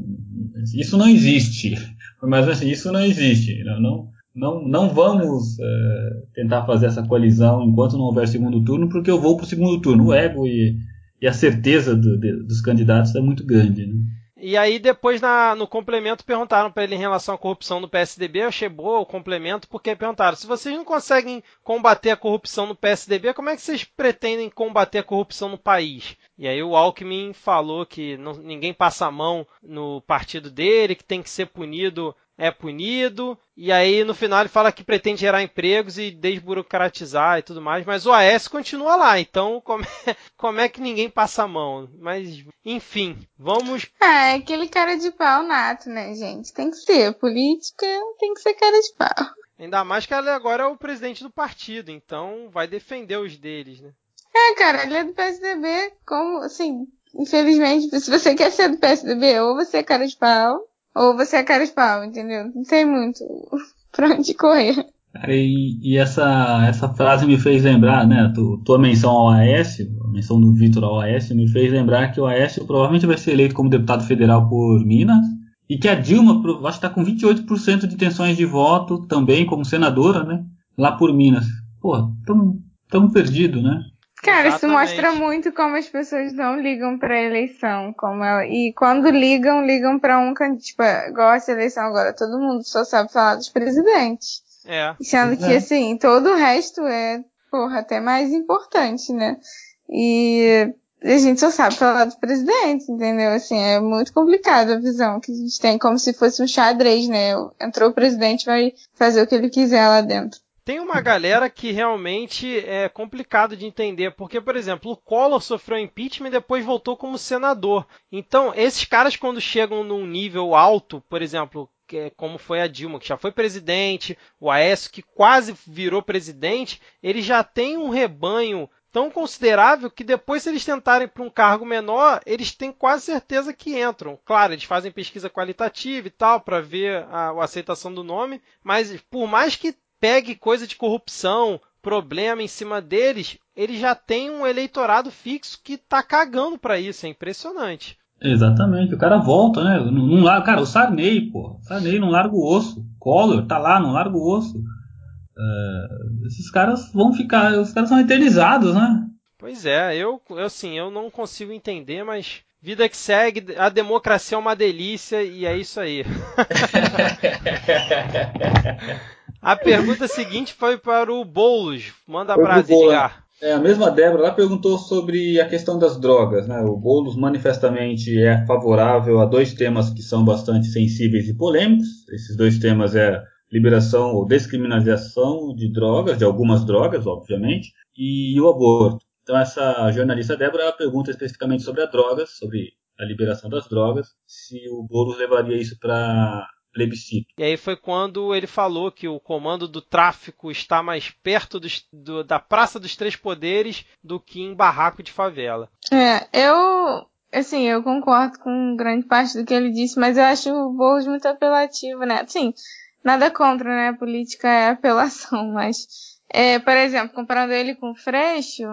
isso não existe. Mas assim, isso não existe. Não, não, não, não vamos é, tentar fazer essa coalizão enquanto não houver segundo turno, porque eu vou para o segundo turno. O ego e, e a certeza do, de, dos candidatos é muito grande. Né? E aí depois na, no complemento perguntaram para ele em relação à corrupção no PSDB, eu achei boa o complemento, porque perguntaram, se vocês não conseguem combater a corrupção no PSDB, como é que vocês pretendem combater a corrupção no país? E aí o Alckmin falou que não, ninguém passa a mão no partido dele, que tem que ser punido é punido, e aí no final ele fala que pretende gerar empregos e desburocratizar e tudo mais, mas o AS continua lá, então como é, como é que ninguém passa a mão? Mas, enfim, vamos. É, aquele cara de pau nato, né, gente? Tem que ser. Política tem que ser cara de pau. Ainda mais que ele agora é o presidente do partido, então vai defender os deles, né? É, cara, ele é do PSDB, como, assim, infelizmente, se você quer ser do PSDB, ou você é cara de pau, ou você é cara de pau, entendeu? Não tem muito pra onde correr. E, e, essa, essa frase me fez lembrar, né? Tu, tua menção ao Aécio, a menção do Vitor ao Aécio, me fez lembrar que o Aécio provavelmente vai ser eleito como deputado federal por Minas. E que a Dilma, acho que está com 28% de intenções de voto também como senadora, né? Lá por Minas. Pô, tão, tão perdido, né? Cara, Exatamente. isso mostra muito como as pessoas não ligam pra eleição. Como ela, e quando ligam, ligam pra um candidato. Tipo, igual essa eleição agora, todo mundo só sabe falar dos presidentes. É. Sendo que, é. assim, todo o resto é, porra, até mais importante, né? E a gente só sabe falar dos presidentes, entendeu? Assim, é muito complicado a visão que a gente tem, como se fosse um xadrez, né? Entrou o presidente, vai fazer o que ele quiser lá dentro. Tem uma galera que realmente é complicado de entender, porque, por exemplo, o Collor sofreu impeachment e depois voltou como senador. Então, esses caras, quando chegam num nível alto, por exemplo, é como foi a Dilma, que já foi presidente, o Aécio, que quase virou presidente, ele já tem um rebanho tão considerável que depois, se eles tentarem para um cargo menor, eles têm quase certeza que entram. Claro, eles fazem pesquisa qualitativa e tal, para ver a, a aceitação do nome, mas por mais que pegue coisa de corrupção, problema em cima deles, ele já tem um eleitorado fixo que tá cagando para isso, é impressionante. Exatamente, o cara volta, né? Não, não larga, cara, o Sarney, pô, Sarney não larga o osso, Collor tá lá, não larga o osso. Uh, esses caras vão ficar, os caras são eternizados, né? Pois é, eu, eu assim, eu não consigo entender, mas vida que segue, a democracia é uma delícia e é isso aí. A pergunta seguinte foi para o Boulos. Manda a frase, Edgar. É, a mesma Débora lá perguntou sobre a questão das drogas. Né? O Boulos manifestamente é favorável a dois temas que são bastante sensíveis e polêmicos. Esses dois temas é liberação ou descriminalização de drogas, de algumas drogas, obviamente, e o aborto. Então essa jornalista Débora pergunta especificamente sobre as drogas, sobre a liberação das drogas, se o Boulos levaria isso para plebiscito. E aí foi quando ele falou que o comando do tráfico está mais perto dos, do, da Praça dos Três Poderes do que em barraco de favela. É, eu. Assim, eu concordo com grande parte do que ele disse, mas eu acho o Boulos muito apelativo, né? Sim, nada contra, né? A política é apelação, mas. É, por exemplo, comparando ele com o Freixo,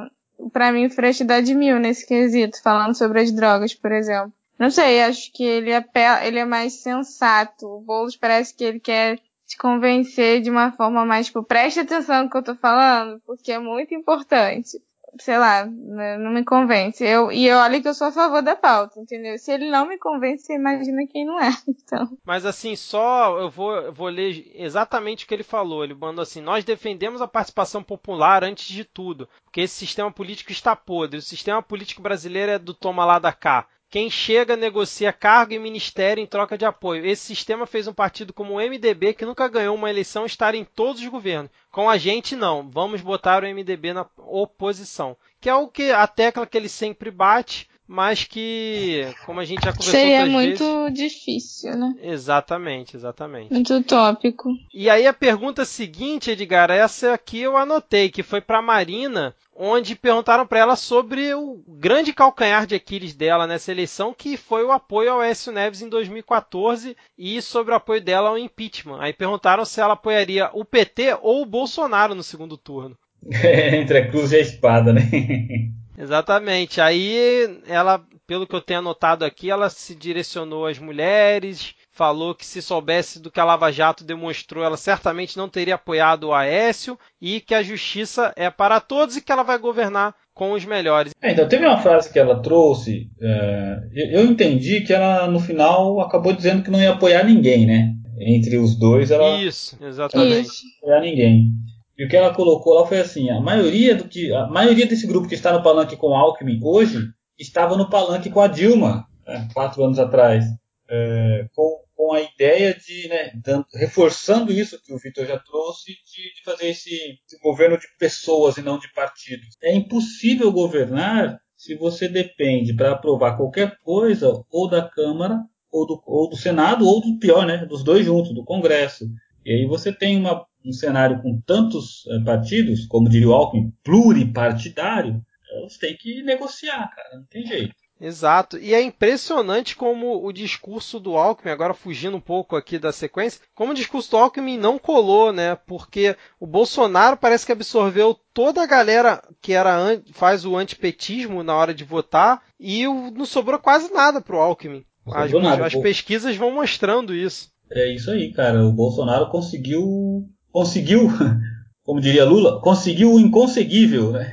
para mim o Freixo dá de mil nesse quesito, falando sobre as drogas, por exemplo. Não sei, acho que ele é, ele é mais sensato. O Boulos parece que ele quer te convencer de uma forma mais, tipo, preste atenção no que eu tô falando, porque é muito importante. Sei lá, né, não me convence. Eu, e olha que eu sou a favor da pauta, entendeu? Se ele não me convence, imagina quem não é. Então. Mas assim, só eu vou, eu vou ler exatamente o que ele falou. Ele mandou assim: Nós defendemos a participação popular antes de tudo, porque esse sistema político está podre. O sistema político brasileiro é do toma lá da cá quem chega negocia cargo e ministério em troca de apoio. Esse sistema fez um partido como o MDB, que nunca ganhou uma eleição, estar em todos os governos. Com a gente, não. Vamos botar o MDB na oposição. Que é o que a tecla que ele sempre bate mas que, como a gente já conversou Seria muito vezes, difícil, né? Exatamente, exatamente. Muito utópico. E aí a pergunta seguinte, Edgar, essa aqui eu anotei, que foi para Marina, onde perguntaram para ela sobre o grande calcanhar de Aquiles dela nessa eleição, que foi o apoio ao Écio Neves em 2014 e sobre o apoio dela ao impeachment. Aí perguntaram se ela apoiaria o PT ou o Bolsonaro no segundo turno. Entre a cruz e a espada, né? Exatamente. Aí ela, pelo que eu tenho anotado aqui, ela se direcionou às mulheres, falou que se soubesse do que a Lava Jato demonstrou, ela certamente não teria apoiado o Aécio e que a justiça é para todos e que ela vai governar com os melhores. É, então teve uma frase que ela trouxe, é, eu entendi que ela no final acabou dizendo que não ia apoiar ninguém, né? Entre os dois ela Isso, exatamente. Não ia apoiar ninguém. E o que ela colocou lá foi assim: a maioria do que a maioria desse grupo que está no palanque com Alckmin hoje estava no palanque com a Dilma né, quatro anos atrás, é, com, com a ideia de, né, dando, reforçando isso que o Vitor já trouxe, de, de fazer esse, esse governo de pessoas e não de partidos. É impossível governar se você depende para aprovar qualquer coisa ou da Câmara ou do, ou do Senado ou do pior, né, dos dois juntos, do Congresso. E aí você tem uma um cenário com tantos uh, partidos, como diria o Alckmin, pluripartidário, você tem que negociar, cara, não tem jeito. Exato, e é impressionante como o discurso do Alckmin, agora fugindo um pouco aqui da sequência, como o discurso do Alckmin não colou, né? Porque o Bolsonaro parece que absorveu toda a galera que era faz o antipetismo na hora de votar e não sobrou quase nada pro Alckmin. As, nada, as pesquisas vão mostrando isso. É isso aí, cara. O Bolsonaro conseguiu conseguiu, como diria Lula, conseguiu o inconseguível, né?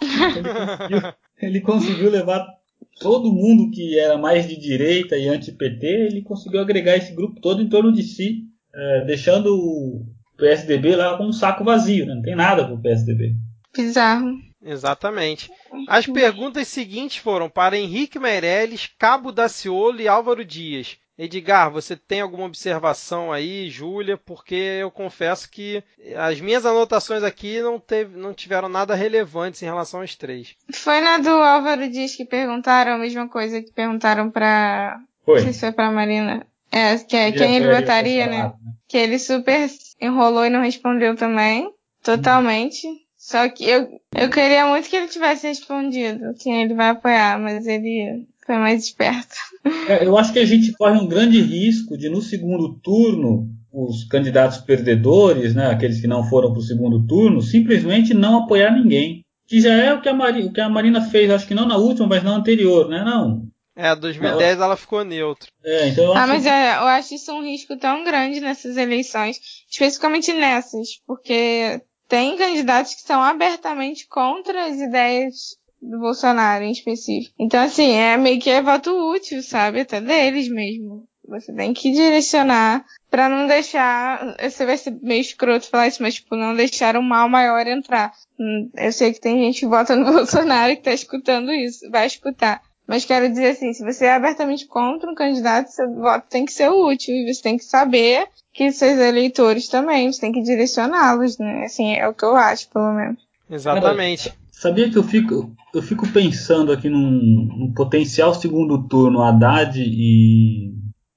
Ele conseguiu, ele conseguiu levar todo mundo que era mais de direita e anti-PT, ele conseguiu agregar esse grupo todo em torno de si, é, deixando o PSDB lá com um saco vazio, né? não tem nada para o PSDB. Bizarro. Exatamente. As perguntas seguintes foram para Henrique Meirelles, Cabo Daciolo e Álvaro Dias. Edgar, você tem alguma observação aí, Júlia? Porque eu confesso que as minhas anotações aqui não, teve, não tiveram nada relevantes em relação aos três. Foi na do Álvaro Dias que perguntaram a mesma coisa que perguntaram para. Não sei se foi pra Marina. É, que é quem ele votaria, né? né? Que ele super enrolou e não respondeu também. Totalmente. Só que eu, eu queria muito que ele tivesse respondido quem ele vai apoiar, mas ele foi mais esperto. É, eu acho que a gente corre um grande risco de, no segundo turno, os candidatos perdedores, né, aqueles que não foram para o segundo turno, simplesmente não apoiar ninguém. Que já é o que, a Marina, o que a Marina fez, acho que não na última, mas na anterior, né? Não. É, 2010 ela, ela ficou neutra. É, então ah, acho mas que... é, eu acho isso um risco tão grande nessas eleições, especificamente nessas, porque tem candidatos que são abertamente contra as ideias do Bolsonaro em específico. Então, assim, é meio que é voto útil, sabe? Até deles mesmo. Você tem que direcionar para não deixar. Você vai ser meio escroto falar isso, mas, tipo, não deixar o mal maior entrar. Hum, eu sei que tem gente que vota no Bolsonaro que tá escutando isso, vai escutar. Mas quero dizer assim, se você é abertamente contra um candidato, seu voto tem que ser útil e você tem que saber que seus eleitores também, você tem que direcioná-los, né? Assim, é o que eu acho, pelo menos. Exatamente. Sabia que eu fico, eu fico pensando aqui num, num potencial segundo turno Haddad e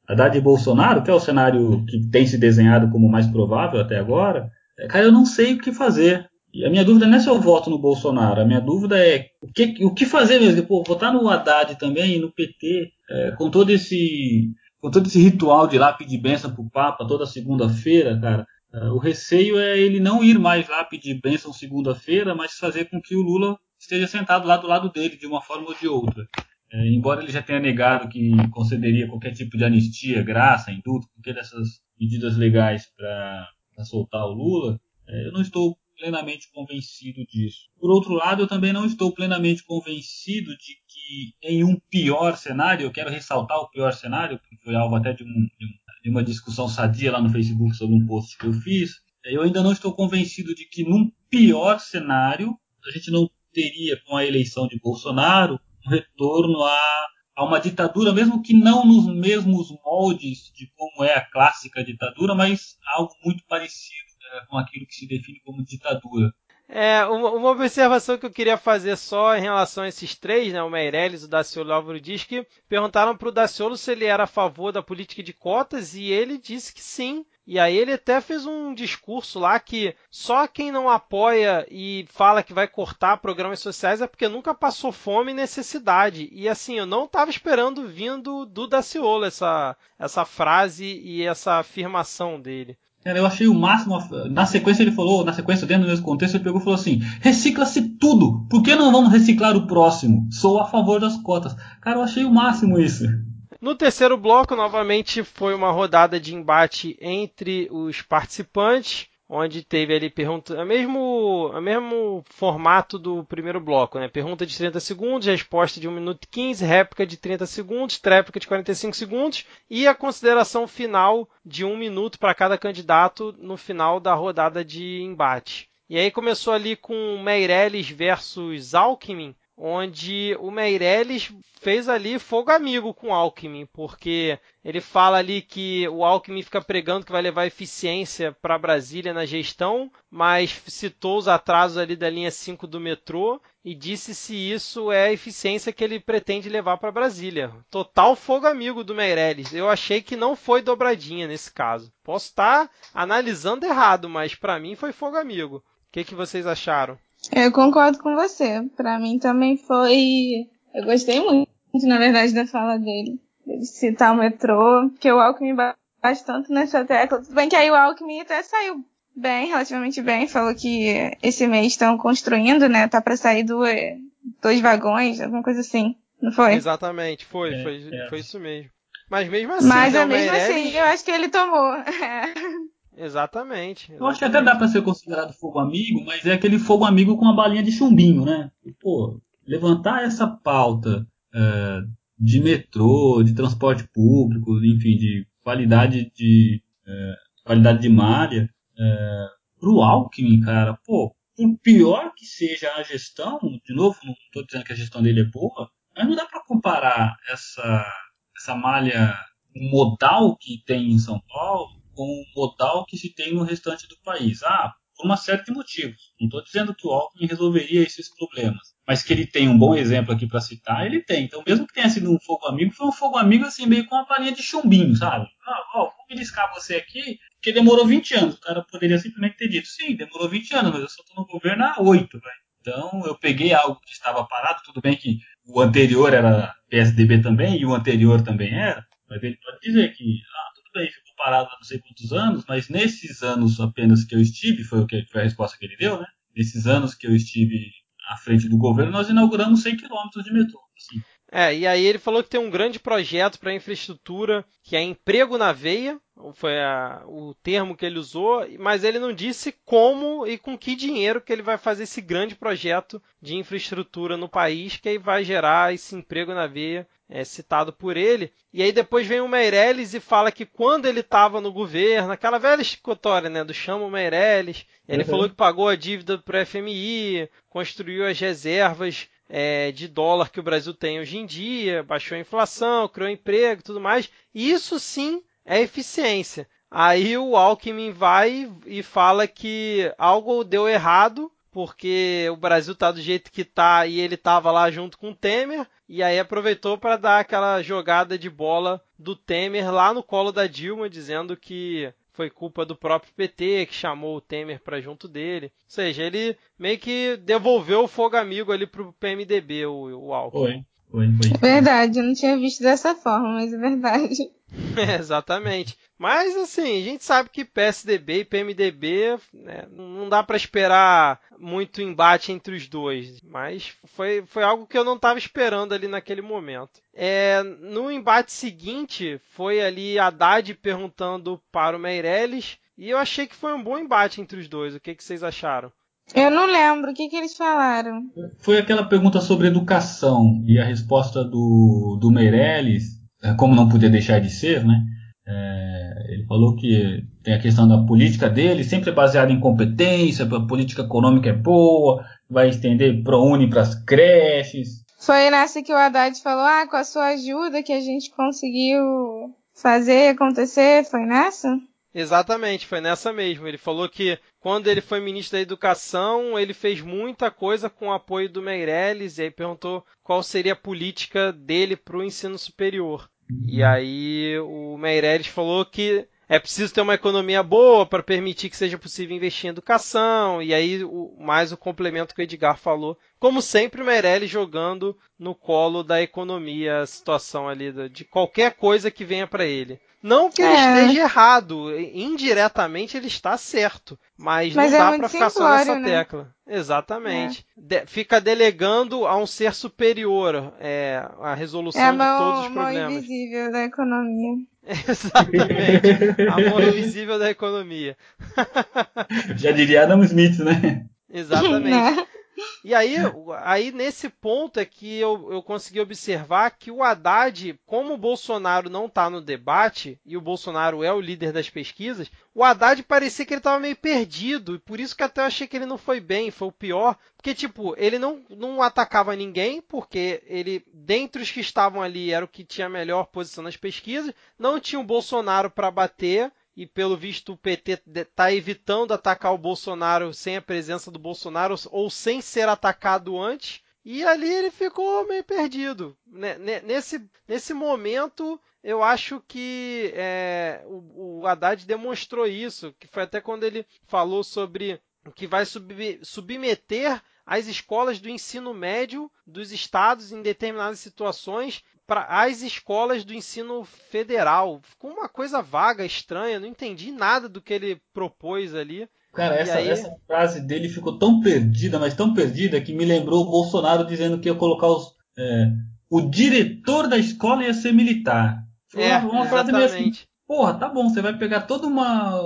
Haddad e Bolsonaro, que é o cenário que tem se desenhado como mais provável até agora. É, cara, eu não sei o que fazer. E a minha dúvida não é se eu voto no Bolsonaro, a minha dúvida é o que, o que fazer mesmo. Pô, votar no Haddad também no PT, é, com todo esse com todo esse ritual de lá pedir benção pro Papa toda segunda-feira, cara. Uh, o receio é ele não ir mais lá pedir bênção segunda-feira, mas fazer com que o Lula esteja sentado lá do lado dele, de uma forma ou de outra. É, embora ele já tenha negado que concederia qualquer tipo de anistia, graça, indulto, qualquer dessas medidas legais para soltar o Lula, é, eu não estou plenamente convencido disso. Por outro lado, eu também não estou plenamente convencido de que em um pior cenário, eu quero ressaltar o pior cenário, porque foi alvo até de, um, de, um, uma discussão sadia lá no Facebook sobre um post que eu fiz, eu ainda não estou convencido de que num pior cenário a gente não teria com a eleição de Bolsonaro um retorno a, a uma ditadura, mesmo que não nos mesmos moldes de como é a clássica ditadura, mas algo muito parecido é, com aquilo que se define como ditadura. É, uma, uma, observação que eu queria fazer só em relação a esses três, né, o Meirelles, o Daciolo e o Álvaro diz que perguntaram para o Daciolo se ele era a favor da política de cotas e ele disse que sim. E aí ele até fez um discurso lá que só quem não apoia e fala que vai cortar programas sociais é porque nunca passou fome e necessidade. E assim, eu não estava esperando vindo do Daciolo essa, essa frase e essa afirmação dele. Cara, eu achei o máximo. Na sequência ele falou, na sequência, dentro do mesmo contexto, ele pegou e falou assim: recicla-se tudo! Por que não vamos reciclar o próximo? Sou a favor das cotas. Cara, eu achei o máximo isso. No terceiro bloco, novamente, foi uma rodada de embate entre os participantes onde teve ali pergunta, o mesmo, o mesmo formato do primeiro bloco, né? Pergunta de 30 segundos, resposta de 1 minuto e 15, réplica de 30 segundos, tréplica de 45 segundos e a consideração final de 1 minuto para cada candidato no final da rodada de embate. E aí começou ali com Meirelles versus Alckmin, onde o Meirelles fez ali fogo amigo com o Alckmin, porque ele fala ali que o Alckmin fica pregando que vai levar eficiência para Brasília na gestão, mas citou os atrasos ali da linha 5 do metrô e disse se isso é a eficiência que ele pretende levar para Brasília. Total fogo amigo do Meirelles. Eu achei que não foi dobradinha nesse caso. Posso estar analisando errado, mas para mim foi fogo amigo. O que, que vocês acharam? Eu concordo com você. Para mim também foi. Eu gostei muito, na verdade, da fala dele. Ele citar o metrô, porque o Alckmin bate tanto nessa tecla. Tudo bem que aí o Alckmin até saiu bem, relativamente bem. Falou que esse mês estão construindo, né? Tá para sair dois, dois vagões, alguma coisa assim. Não foi? Exatamente, foi, é, foi, é. foi isso mesmo. Mas mesmo assim. Mas mesmo Meirelles... assim, eu acho que ele tomou. Exatamente, exatamente. Eu acho que até dá para ser considerado fogo amigo, mas é aquele fogo amigo com uma balinha de chumbinho, né? Pô, levantar essa pauta é, de metrô, de transporte público, enfim, de qualidade de é, qualidade de malha, é, pro Alckmin, cara, pô, por pior que seja a gestão, de novo, não estou dizendo que a gestão dele é boa, mas não dá para comparar essa essa malha modal que tem em São Paulo o modal que se tem no restante do país. Ah, por uma série de motivos. Não estou dizendo que o Alckmin resolveria esses problemas, mas que ele tem um bom exemplo aqui para citar, ele tem. Então, mesmo que tenha sido um fogo amigo, foi um fogo amigo assim, meio com uma palhinha de chumbinho, sabe? Ah, ó, vou beliscar você aqui, porque demorou 20 anos. O cara poderia simplesmente ter dito, sim, demorou 20 anos, mas eu só estou no governo há 8, velho. Então, eu peguei algo que estava parado, tudo bem que o anterior era PSDB também, e o anterior também era, mas ele pode dizer que, ah, tudo bem, ficou parado há não sei quantos anos, mas nesses anos apenas que eu estive, foi, o que, a resposta que ele deu, né? Nesses anos que eu estive à frente do governo, nós inauguramos 100 quilômetros de metrô. Assim. É, e aí ele falou que tem um grande projeto para infraestrutura, que é emprego na veia, foi a, o termo que ele usou, mas ele não disse como e com que dinheiro que ele vai fazer esse grande projeto de infraestrutura no país, que aí vai gerar esse emprego na veia é, citado por ele. E aí depois vem o Meirelles e fala que quando ele estava no governo, aquela velha escutória, né, do chama Meirelles, ele uhum. falou que pagou a dívida para o FMI, construiu as reservas é, de dólar que o Brasil tem hoje em dia, baixou a inflação, criou emprego, tudo mais. Isso sim é eficiência. Aí o Alckmin vai e fala que algo deu errado porque o Brasil tá do jeito que tá e ele tava lá junto com o Temer, e aí aproveitou para dar aquela jogada de bola do Temer lá no colo da Dilma, dizendo que foi culpa do próprio PT que chamou o Temer para junto dele. Ou seja, ele meio que devolveu o fogo amigo ali pro PMDB, o, o Alckmin. Foi, foi, foi. Verdade, eu não tinha visto dessa forma, mas é verdade. É, exatamente. Mas assim, a gente sabe que PSDB e PMDB né, não dá para esperar muito embate entre os dois. Mas foi, foi algo que eu não estava esperando ali naquele momento. É, no embate seguinte, foi ali Haddad perguntando para o Meirelles. E eu achei que foi um bom embate entre os dois. O que, que vocês acharam? Eu não lembro. O que, que eles falaram? Foi aquela pergunta sobre educação. E a resposta do, do Meirelles, como não podia deixar de ser, né? É, ele falou que tem a questão da política dele, sempre é baseada em competência, a política econômica é boa, vai estender ProUni para as creches. Foi nessa que o Haddad falou, ah, com a sua ajuda que a gente conseguiu fazer acontecer, foi nessa? Exatamente, foi nessa mesmo. Ele falou que quando ele foi ministro da Educação, ele fez muita coisa com o apoio do Meirelles e aí perguntou qual seria a política dele para o ensino superior. E aí o Meirelles falou que é preciso ter uma economia boa para permitir que seja possível investir em educação, e aí o, mais o complemento que o Edgar falou. Como sempre, o Meirelles jogando no colo da economia a situação ali de qualquer coisa que venha para ele. Não que ele é. esteja errado, indiretamente ele está certo, mas, mas não é dá para ficar só nessa né? tecla. Exatamente. É. De, fica delegando a um ser superior é, a resolução é de todos os problemas. É a mão invisível da economia. Exatamente. a mão invisível da economia. Já diria Adam Smith, né? Exatamente. E aí, aí nesse ponto é que eu, eu consegui observar que o Haddad, como o Bolsonaro não está no debate, e o Bolsonaro é o líder das pesquisas, o Haddad parecia que ele estava meio perdido, e por isso que até eu achei que ele não foi bem, foi o pior, porque, tipo, ele não, não atacava ninguém, porque ele, dentre os que estavam ali, era o que tinha a melhor posição nas pesquisas, não tinha o Bolsonaro para bater, e pelo visto o PT está evitando atacar o Bolsonaro sem a presença do Bolsonaro ou sem ser atacado antes. E ali ele ficou meio perdido. Nesse, nesse momento, eu acho que é, o, o Haddad demonstrou isso, que foi até quando ele falou sobre que vai sub, submeter as escolas do ensino médio dos estados em determinadas situações para as escolas do ensino federal. Ficou uma coisa vaga, estranha, não entendi nada do que ele propôs ali. Cara, essa, aí... essa, frase dele ficou tão perdida, mas tão perdida, que me lembrou o Bolsonaro dizendo que ia colocar os, é, o diretor da escola ia ser militar. Foi é, uma, uma frase meio assim, porra, tá bom, você vai pegar toda uma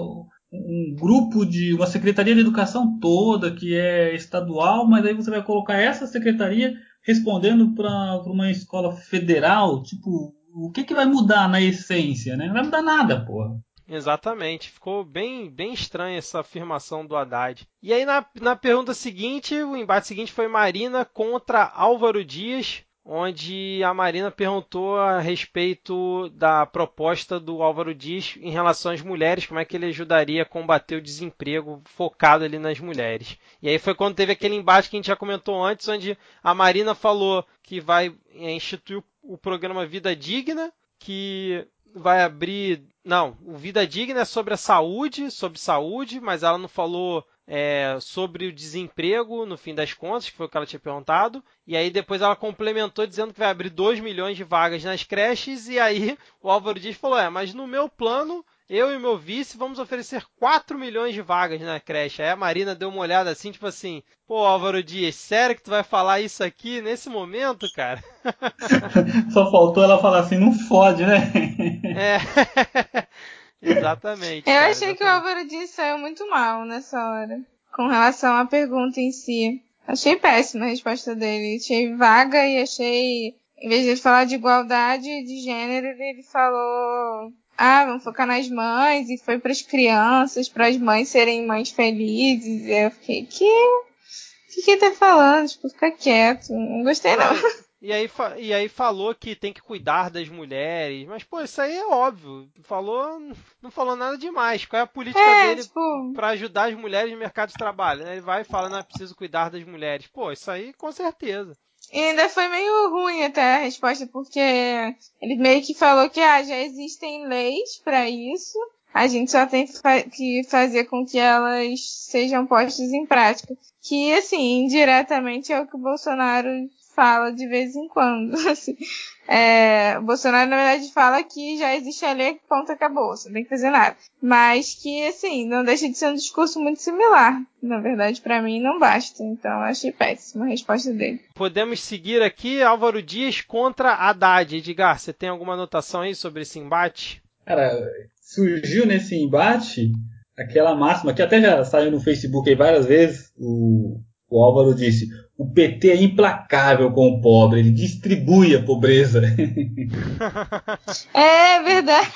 um grupo de uma secretaria de educação toda que é estadual, mas aí você vai colocar essa secretaria respondendo para uma escola federal, tipo, o que, que vai mudar na essência, né? Não vai mudar nada, porra. Exatamente, ficou bem, bem estranha essa afirmação do Haddad. E aí na, na pergunta seguinte, o embate seguinte foi Marina contra Álvaro Dias onde a Marina perguntou a respeito da proposta do Álvaro Dias em relação às mulheres, como é que ele ajudaria a combater o desemprego focado ali nas mulheres. E aí foi quando teve aquele embate que a gente já comentou antes, onde a Marina falou que vai é, instituir o programa Vida Digna, que vai abrir. Não, o Vida Digna é sobre a saúde, sobre saúde, mas ela não falou é, sobre o desemprego, no fim das contas, que foi o que ela tinha perguntado. E aí depois ela complementou dizendo que vai abrir 2 milhões de vagas nas creches. E aí o Álvaro Dias falou: É, mas no meu plano, eu e meu vice vamos oferecer 4 milhões de vagas na creche. Aí a Marina deu uma olhada assim, tipo assim: Pô, Álvaro Dias, sério que tu vai falar isso aqui nesse momento, cara? Só faltou ela falar assim: Não fode, né? É. Exatamente. Eu cara, achei exatamente. que o Álvaro Dias saiu muito mal nessa hora. Com relação à pergunta em si. Achei péssima a resposta dele. Achei vaga e achei. Em vez de ele falar de igualdade de gênero, ele falou. Ah, vamos focar nas mães e foi para as crianças, para as mães serem mães felizes. E eu fiquei, que? O que, que ele tá falando? Tipo, fica quieto. Não gostei não. E aí, e aí falou que tem que cuidar das mulheres. Mas, pô, isso aí é óbvio. Falou, não falou nada demais. Qual é a política é, dele tipo... para ajudar as mulheres no mercado de trabalho? Né? Ele vai falando, ah, preciso cuidar das mulheres. Pô, isso aí com certeza. E ainda foi meio ruim até a resposta, porque ele meio que falou que ah, já existem leis para isso. A gente só tem que fazer com que elas sejam postas em prática. Que, assim, indiretamente é o que o Bolsonaro fala de vez em quando. Assim. É, o Bolsonaro, na verdade, fala que já existe a lei, ponto, acabou, você não tem que fazer nada. Mas que, assim, não deixa de ser um discurso muito similar. Na verdade, para mim, não basta. Então, achei péssima a resposta dele. Podemos seguir aqui Álvaro Dias contra Haddad. Edgar, você tem alguma anotação aí sobre esse embate? Cara, surgiu nesse embate aquela máxima que até já saiu no Facebook aí várias vezes. O, o Álvaro disse: o PT é implacável com o pobre, ele distribui a pobreza. É verdade.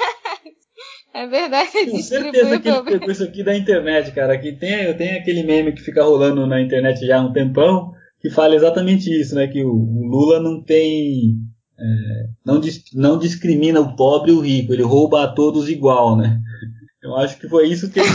É verdade. Com certeza que ele pegou isso aqui da internet, cara. Que tem, tem aquele meme que fica rolando na internet já há um tempão, que fala exatamente isso, né? Que o, o Lula não tem. É, não, não discrimina o pobre e o rico, ele rouba a todos igual, né? Eu acho que foi isso que ele,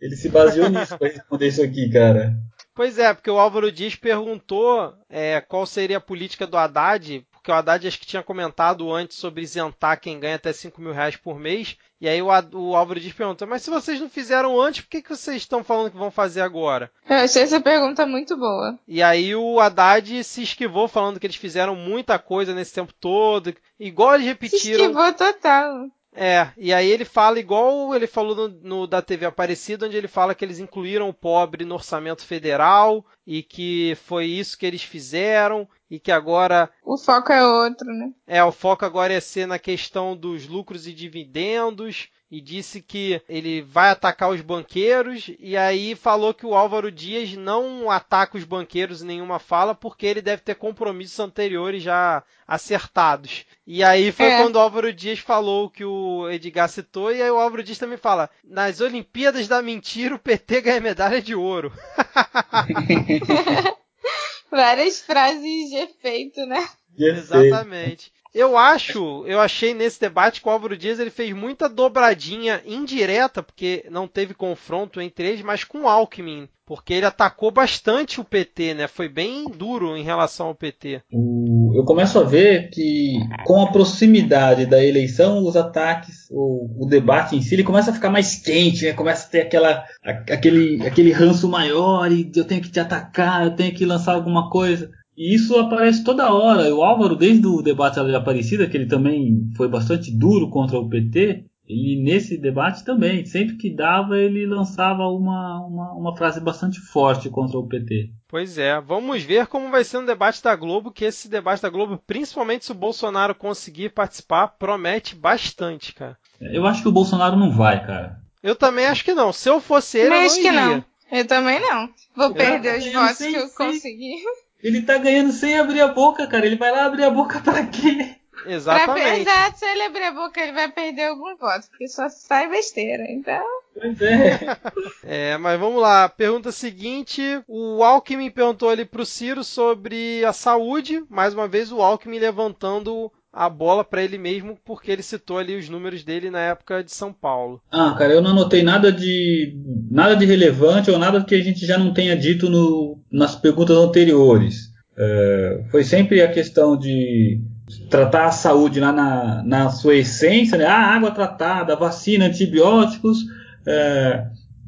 ele se baseou nisso para responder isso aqui, cara. Pois é, porque o Álvaro Dias perguntou é, qual seria a política do Haddad, porque o Haddad acho que tinha comentado antes sobre isentar quem ganha até 5 mil reais por mês, e aí o, o Álvaro Dias pergunta, mas se vocês não fizeram antes, por que, que vocês estão falando que vão fazer agora? Eu achei essa pergunta muito boa. E aí o Haddad se esquivou falando que eles fizeram muita coisa nesse tempo todo, igual eles repetiram... Se esquivou total. É, e aí ele fala igual ele falou no, no, da TV Aparecida, onde ele fala que eles incluíram o pobre no orçamento federal e que foi isso que eles fizeram e que agora. O foco é outro, né? É, o foco agora é ser na questão dos lucros e dividendos e disse que ele vai atacar os banqueiros e aí falou que o Álvaro Dias não ataca os banqueiros em nenhuma fala porque ele deve ter compromissos anteriores já acertados. E aí foi é. quando o Álvaro Dias falou que o Edgar citou e aí o Álvaro Dias também fala: "Nas Olimpíadas da mentira o PT ganha medalha de ouro". Várias frases de efeito, né? Exatamente. Eu acho, eu achei nesse debate que o Álvaro Dias ele fez muita dobradinha indireta, porque não teve confronto entre eles, mas com o Alckmin, porque ele atacou bastante o PT, né? Foi bem duro em relação ao PT. eu começo a ver que com a proximidade da eleição, os ataques, o, o debate em si, ele começa a ficar mais quente, né? Começa a ter aquela, aquele, aquele ranço maior e eu tenho que te atacar, eu tenho que lançar alguma coisa. E isso aparece toda hora. O Álvaro, desde o debate de Aparecida, que ele também foi bastante duro contra o PT, ele nesse debate também, sempre que dava, ele lançava uma, uma, uma frase bastante forte contra o PT. Pois é, vamos ver como vai ser no debate da Globo, que esse debate da Globo, principalmente se o Bolsonaro conseguir participar, promete bastante, cara. Eu acho que o Bolsonaro não vai, cara. Eu também acho que não. Se eu fosse ele, Mas eu não iria. que não. Eu também não. Vou perder os votos que eu consegui. Ele tá ganhando sem abrir a boca, cara. Ele vai lá abrir a boca pra quê? Exatamente. Pra, se ele abrir a boca, ele vai perder algum voto, porque só sai besteira, então. Pois é. é, mas vamos lá. Pergunta seguinte: o Alckmin perguntou ali pro Ciro sobre a saúde. Mais uma vez, o Alckmin levantando a bola para ele mesmo, porque ele citou ali os números dele na época de São Paulo. Ah, cara, eu não anotei nada de nada de relevante ou nada que a gente já não tenha dito no, nas perguntas anteriores. É, foi sempre a questão de tratar a saúde lá na, na sua essência, né? Ah, água tratada, vacina, antibióticos, é,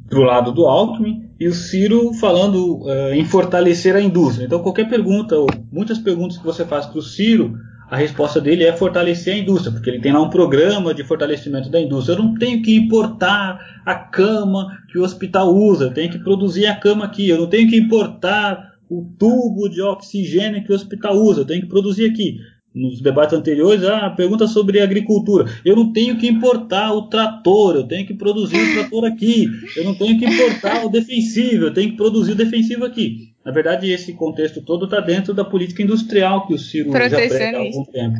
pro lado do Alckmin, e o Ciro falando é, em fortalecer a indústria. Então, qualquer pergunta, ou muitas perguntas que você faz para o Ciro, a resposta dele é fortalecer a indústria, porque ele tem lá um programa de fortalecimento da indústria. Eu não tenho que importar a cama que o hospital usa, eu tenho que produzir a cama aqui. Eu não tenho que importar o tubo de oxigênio que o hospital usa, eu tenho que produzir aqui. Nos debates anteriores, a ah, pergunta sobre agricultura. Eu não tenho que importar o trator, eu tenho que produzir o trator aqui. Eu não tenho que importar o defensivo, eu tenho que produzir o defensivo aqui. Na verdade, esse contexto todo está dentro da política industrial que o Ciro já prega há algum tempo.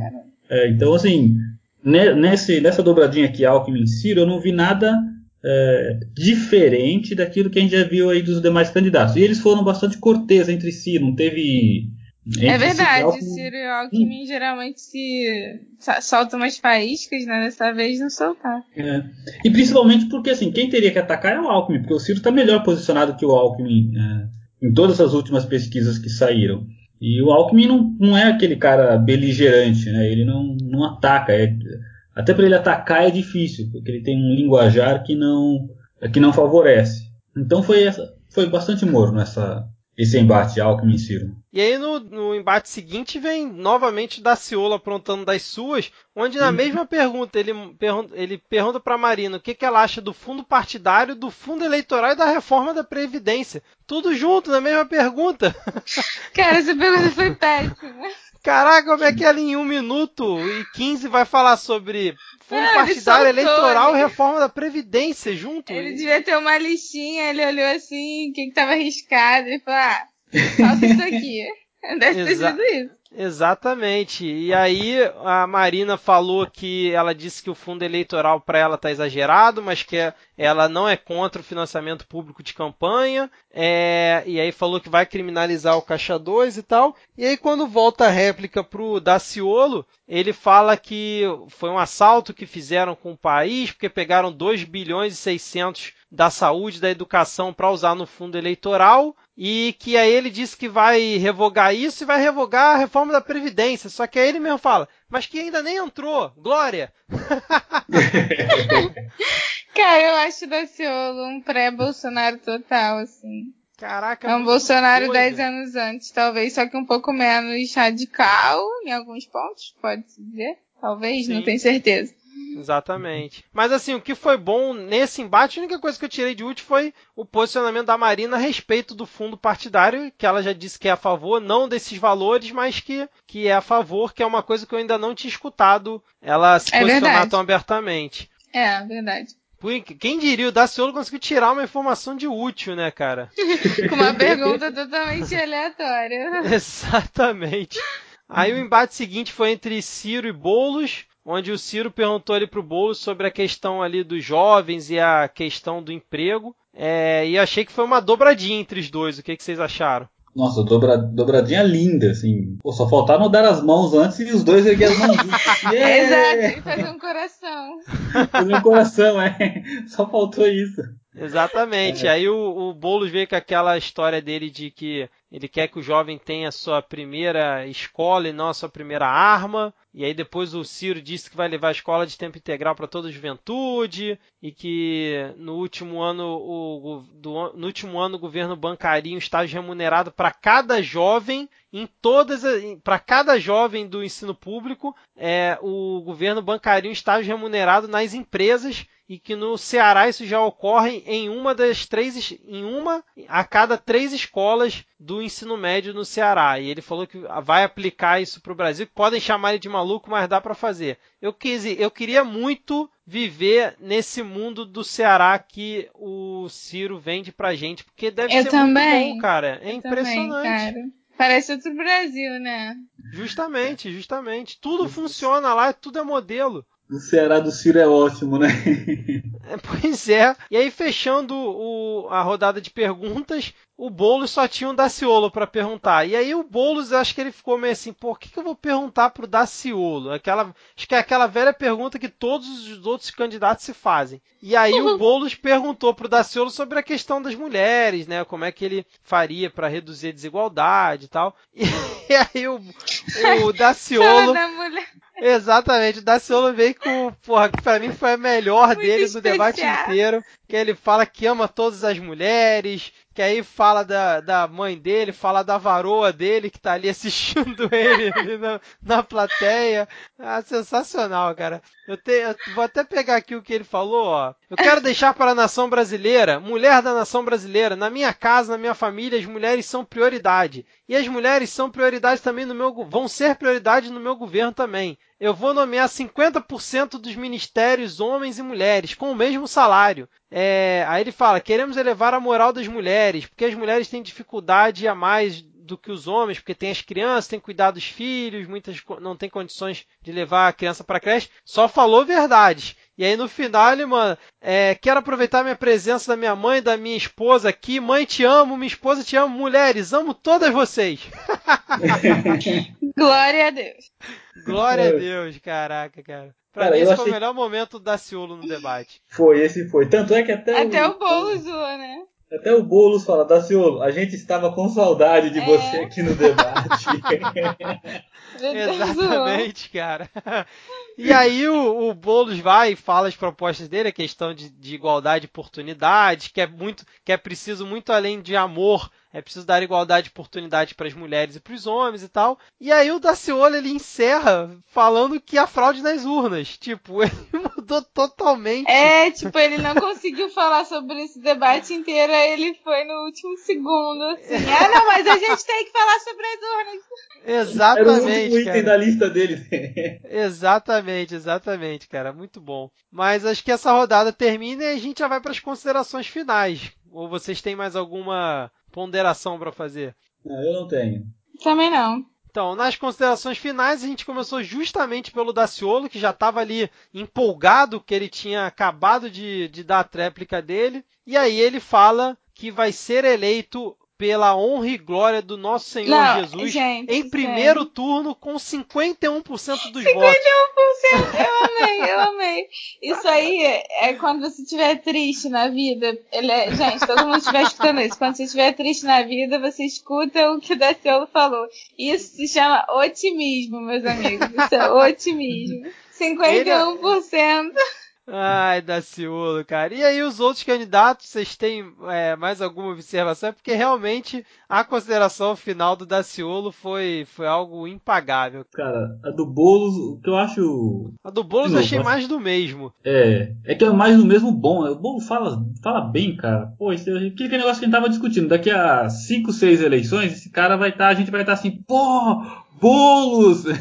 É, então, assim, nesse, nessa dobradinha aqui, Alckmin e Ciro, eu não vi nada é, diferente daquilo que a gente já viu aí dos demais candidatos. E eles foram bastante cortês entre si, não teve. É verdade, Alckmin... Ciro e Alckmin hum. geralmente se soltam umas faíscas, né? Dessa vez não soltar. É. E principalmente porque, assim, quem teria que atacar é o Alckmin, porque o Ciro está melhor posicionado que o Alckmin. É em todas as últimas pesquisas que saíram. E o Alckmin não, não é aquele cara beligerante, né? Ele não, não ataca. É, até para ele atacar é difícil, porque ele tem um linguajar que não, que não favorece. Então foi, essa, foi bastante morno essa, esse embate Alckmin e Ciro. E aí no, no embate seguinte vem novamente Daciolo aprontando das suas, onde na mesma pergunta ele, pergunta, ele pergunta para Marina o que, que ela acha do fundo partidário, do fundo eleitoral e da reforma da Previdência. Tudo junto na mesma pergunta. Cara, essa pergunta foi péssima. Caraca, como é que ela em 1 minuto e 15 vai falar sobre fundo é, partidário eleitoral e reforma da Previdência junto? Ele devia ter uma listinha, ele olhou assim, o que, que tava arriscado e falou, ah, falta isso aqui. Deve ter sido isso. Exatamente. E aí a Marina falou que ela disse que o fundo eleitoral para ela está exagerado, mas que ela não é contra o financiamento público de campanha. É, e aí falou que vai criminalizar o Caixa 2 e tal. E aí quando volta a réplica pro Daciolo, ele fala que foi um assalto que fizeram com o país, porque pegaram 2 bilhões e 600 da saúde, da educação para usar no fundo eleitoral e que aí ele disse que vai revogar isso e vai revogar a reforma da Previdência. Só que aí ele mesmo fala, mas que ainda nem entrou. Glória! Cara, eu acho Daciolo um pré-Bolsonaro total, assim. Caraca, é um Bolsonaro doido. 10 anos antes, talvez, só que um pouco menos radical em alguns pontos, pode-se dizer. Talvez, Sim. não tenho certeza. Exatamente. Mas assim, o que foi bom nesse embate, a única coisa que eu tirei de útil foi o posicionamento da Marina a respeito do fundo partidário, que ela já disse que é a favor, não desses valores, mas que, que é a favor, que é uma coisa que eu ainda não tinha escutado ela se É posicionar verdade. tão abertamente. É, verdade. Quem diria, o Daciolo conseguiu tirar uma informação de útil, né, cara? Com uma pergunta totalmente aleatória. Exatamente. Aí o embate seguinte foi entre Ciro e Boulos, onde o Ciro perguntou ali pro Boulos sobre a questão ali dos jovens e a questão do emprego. É, e achei que foi uma dobradinha entre os dois. O que, que vocês acharam? Nossa, dobra, dobradinha linda, assim. Pô, só faltaram dar as mãos antes e os dois erguer as mãos. Yeah! Exato, e fazer um coração. No meu coração, é. Só faltou isso. Exatamente. Aí o, o Boulos veio com aquela história dele de que ele quer que o jovem tenha a sua primeira escola e não a sua primeira arma. E aí depois o Ciro disse que vai levar a escola de tempo integral para toda a juventude e que no último ano o, o- do- no último ano o governo bancaria um estágio remunerado para cada jovem em todas para cada jovem do ensino público é, o governo bancaria um estágio remunerado nas empresas e que no Ceará isso já ocorre em uma das três em uma a cada três escolas do ensino médio no Ceará e ele falou que vai aplicar isso para o Brasil podem chamar ele de maluco mas dá para fazer eu quis eu queria muito viver nesse mundo do Ceará que o Ciro vende pra gente porque deve Eu ser também. muito bom cara é Eu impressionante Também, cara. Parece outro Brasil, né? Justamente, justamente. Tudo funciona lá, tudo é modelo. O Ceará do Ciro é ótimo, né? Pois é. E aí, fechando o- a rodada de perguntas, o Boulos só tinha um Daciolo para perguntar. E aí o Boulos, eu acho que ele ficou meio assim, pô, o que, que eu vou perguntar pro Daciolo? Aquela, acho que é aquela velha pergunta que todos os outros candidatos se fazem. E aí o Boulos perguntou pro Daciolo sobre a questão das mulheres, né? Como é que ele faria para reduzir a desigualdade e tal. E, aí o, o Daciolo... Exatamente, o Daciolo veio com, porra, que pra mim foi a melhor Muito dele do debate especial. inteiro, que ele fala que ama todas as mulheres, que aí fala da, da mãe dele, fala da varoa dele, que tá ali assistindo ele ali na, na plateia. Ah, sensacional, cara. Eu, te, eu vou até pegar aqui o que ele falou, ó. Eu quero deixar para a nação brasileira, mulher da nação brasileira, na minha casa, na minha família, as mulheres são prioridade. E as mulheres são prioridade também no meu, vão ser prioridade no meu governo também. Eu vou nomear 50% dos ministérios homens e mulheres com o mesmo salário. É, aí ele fala: queremos elevar a moral das mulheres, porque as mulheres têm dificuldade a mais do que os homens, porque tem as crianças, tem que cuidar dos filhos, muitas não tem condições de levar a criança para creche. Só falou verdades. E aí no final ele, mano, é, quero aproveitar minha presença da minha mãe, da minha esposa aqui. Mãe, te amo, minha esposa te amo, mulheres, amo todas vocês. Glória a Deus. Glória a. Deus, caraca, cara. Pra Cara, mim esse foi o achei- melhor momento da Ciolo no debate. Foi, esse foi. Tanto é que até, Até o bolo zoou, né? Até o Boulos fala, Daciolo, a gente estava com saudade de É. você aqui no debate. Zoou. Exatamente, cara. E aí o, o Boulos vai e fala as propostas dele, a questão de, de igualdade de oportunidades, que é muito, que é preciso muito além de amor, é preciso dar igualdade de oportunidade para as mulheres e para os homens e tal. E aí o Daciolo ele encerra falando que a fraude nas urnas, tipo, ele mudou totalmente. É, tipo, ele não conseguiu falar sobre esse debate inteiro, aí ele foi no último segundo, assim. Ah, não, mas a gente tem que falar sobre as urnas. Era o último Exatamente, item cara. da lista dele. Exatamente, exatamente, cara. Muito bom. Mas acho que essa rodada termina e a gente já vai para as considerações finais. Ou vocês têm mais alguma ponderação para fazer? Não, eu não tenho. Também não. Então, nas considerações finais, a gente começou justamente pelo Daciolo, que já estava ali empolgado, que ele tinha acabado de, de dar a tréplica dele. E aí ele fala que vai ser eleito pela honra e glória do nosso Senhor Não, Jesus gente, em primeiro sério. turno com 51% dos 51%, votos. eu amei, eu amei. Isso aí é quando você estiver triste na vida. Ele é- gente, todo mundo estiver escutando isso. Quando você estiver triste na vida, você escuta o que o Daciolo falou. Isso se chama otimismo, meus amigos. Isso é otimismo. 51%. Ai, Daciolo, cara. E aí, os outros candidatos, vocês têm é, mais alguma observação? É porque realmente a consideração final do Daciolo foi, foi algo impagável. Cara, a do Boulos, o que eu acho. A do Boulos eu achei acho- mais do mesmo. É. É que é mais do mesmo bom. né? O Boulos fala, fala bem, cara. Pô, esse, aquele negócio que a gente tava discutindo. Daqui a 5, 6 eleições, esse cara vai estar. a gente vai estar assim, pô, Boulos!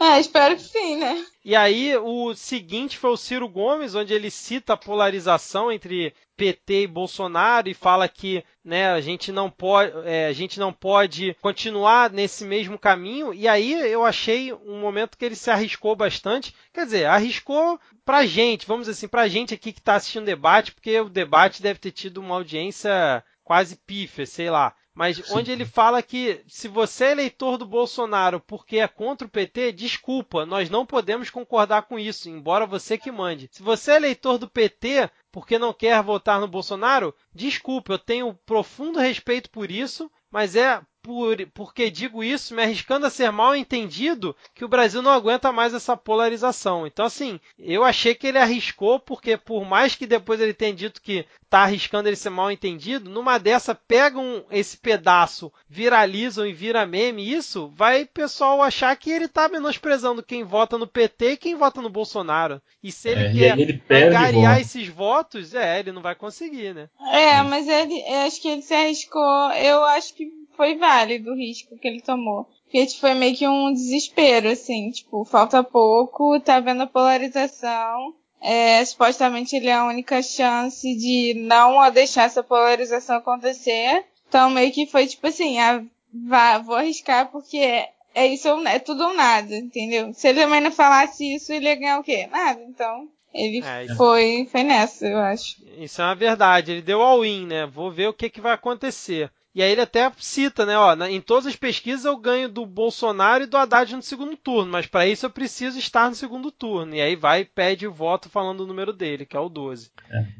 É, espero que sim, né? E aí, o seguinte foi o Ciro Gomes, onde ele cita a polarização entre PT e Bolsonaro e fala que né, a, gente não pode, é, a gente não pode continuar nesse mesmo caminho. E aí eu achei um momento que ele se arriscou bastante. Quer dizer, arriscou pra gente, vamos dizer assim, pra gente aqui que está assistindo o debate, porque o debate deve ter tido uma audiência quase pífia, sei lá. Mas Sim. onde ele fala que se você é eleitor do Bolsonaro porque é contra o PT, desculpa, nós não podemos concordar com isso, embora você que mande. Se você é eleitor do PT porque não quer votar no Bolsonaro, desculpa, eu tenho profundo respeito por isso, mas é por, porque digo isso, me arriscando a ser mal entendido, que o Brasil não aguenta mais essa polarização. Então, assim, eu achei que ele arriscou, porque por mais que depois ele tenha dito que tá arriscando ele ser mal entendido, numa dessa pegam esse pedaço, viralizam e vira meme, isso vai o pessoal achar que ele tá menosprezando quem vota no PT e quem vota no Bolsonaro. E se ele É, quer ele angariar esses votos, é, ele não vai conseguir, né? É, mas ele, eu acho que ele se arriscou. Eu acho que foi válido o risco que ele tomou. Porque tipo, foi meio que um desespero, assim, tipo, falta pouco, tá vendo a polarização. É, supostamente ele é a única chance de não deixar essa polarização acontecer. Então meio que foi tipo assim, ah, vá, vou arriscar porque é, é isso ou é tudo ou nada, entendeu? Se ele também não falasse isso, ele ia ganhar o quê? Nada, então. Ele É, foi, foi nessa, eu acho. Isso é uma verdade. Ele deu all-in, né? Vou ver o que, que vai acontecer. E aí ele até cita, né? Ó, em todas as pesquisas eu ganho do Bolsonaro e do Haddad no segundo turno, mas para isso eu preciso estar no segundo turno. E aí vai e pede o voto falando o número dele, que é o 12.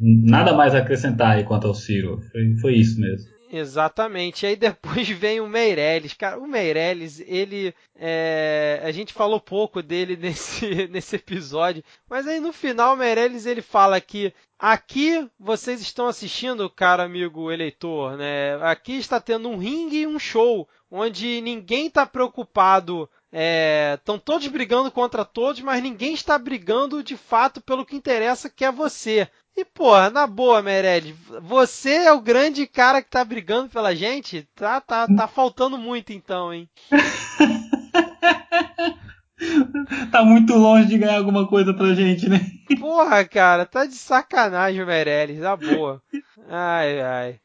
Nada mais a acrescentar aí quanto ao Ciro. Foi, foi isso mesmo. Exatamente. E aí depois vem o Meirelles. Cara, o Meirelles, ele. é, A gente falou pouco dele nesse, nesse episódio. Mas aí no final o Meirelles ele fala que aqui vocês estão assistindo, cara amigo eleitor, né? Aqui está tendo um ringue e um show. Onde ninguém está preocupado. Estão todos brigando contra todos, mas ninguém está brigando de fato pelo que interessa, que é você. E, porra, na boa, Meirelles, você é o grande cara que tá brigando pela gente? Tá, tá, tá faltando muito então, hein? Tá muito longe de ganhar alguma coisa pra gente, né? Porra, cara, tá de sacanagem o Meirelles, na boa. Ai, ai.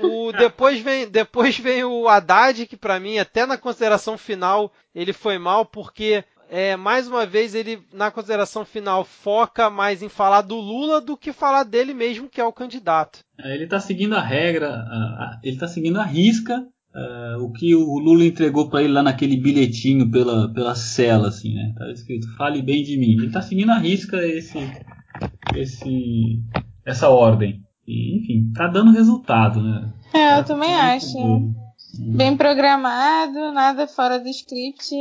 O, depois, vem, depois vem o Haddad, que pra mim, até na consideração final, ele foi mal, porque é, mais uma vez ele, na consideração final, foca mais em falar do Lula do que falar dele mesmo, que é o candidato. Ele tá seguindo a regra, a- a- ele tá seguindo a risca ah, o que o Lula entregou pra ele lá naquele bilhetinho pela, pela cela, assim, né? Tá escrito, fale bem de mim. Ele tá seguindo a risca esse, esse, essa ordem. E, enfim, tá dando resultado, né? É, eu Tá também muito acho. bom. Bem programado, nada fora do script.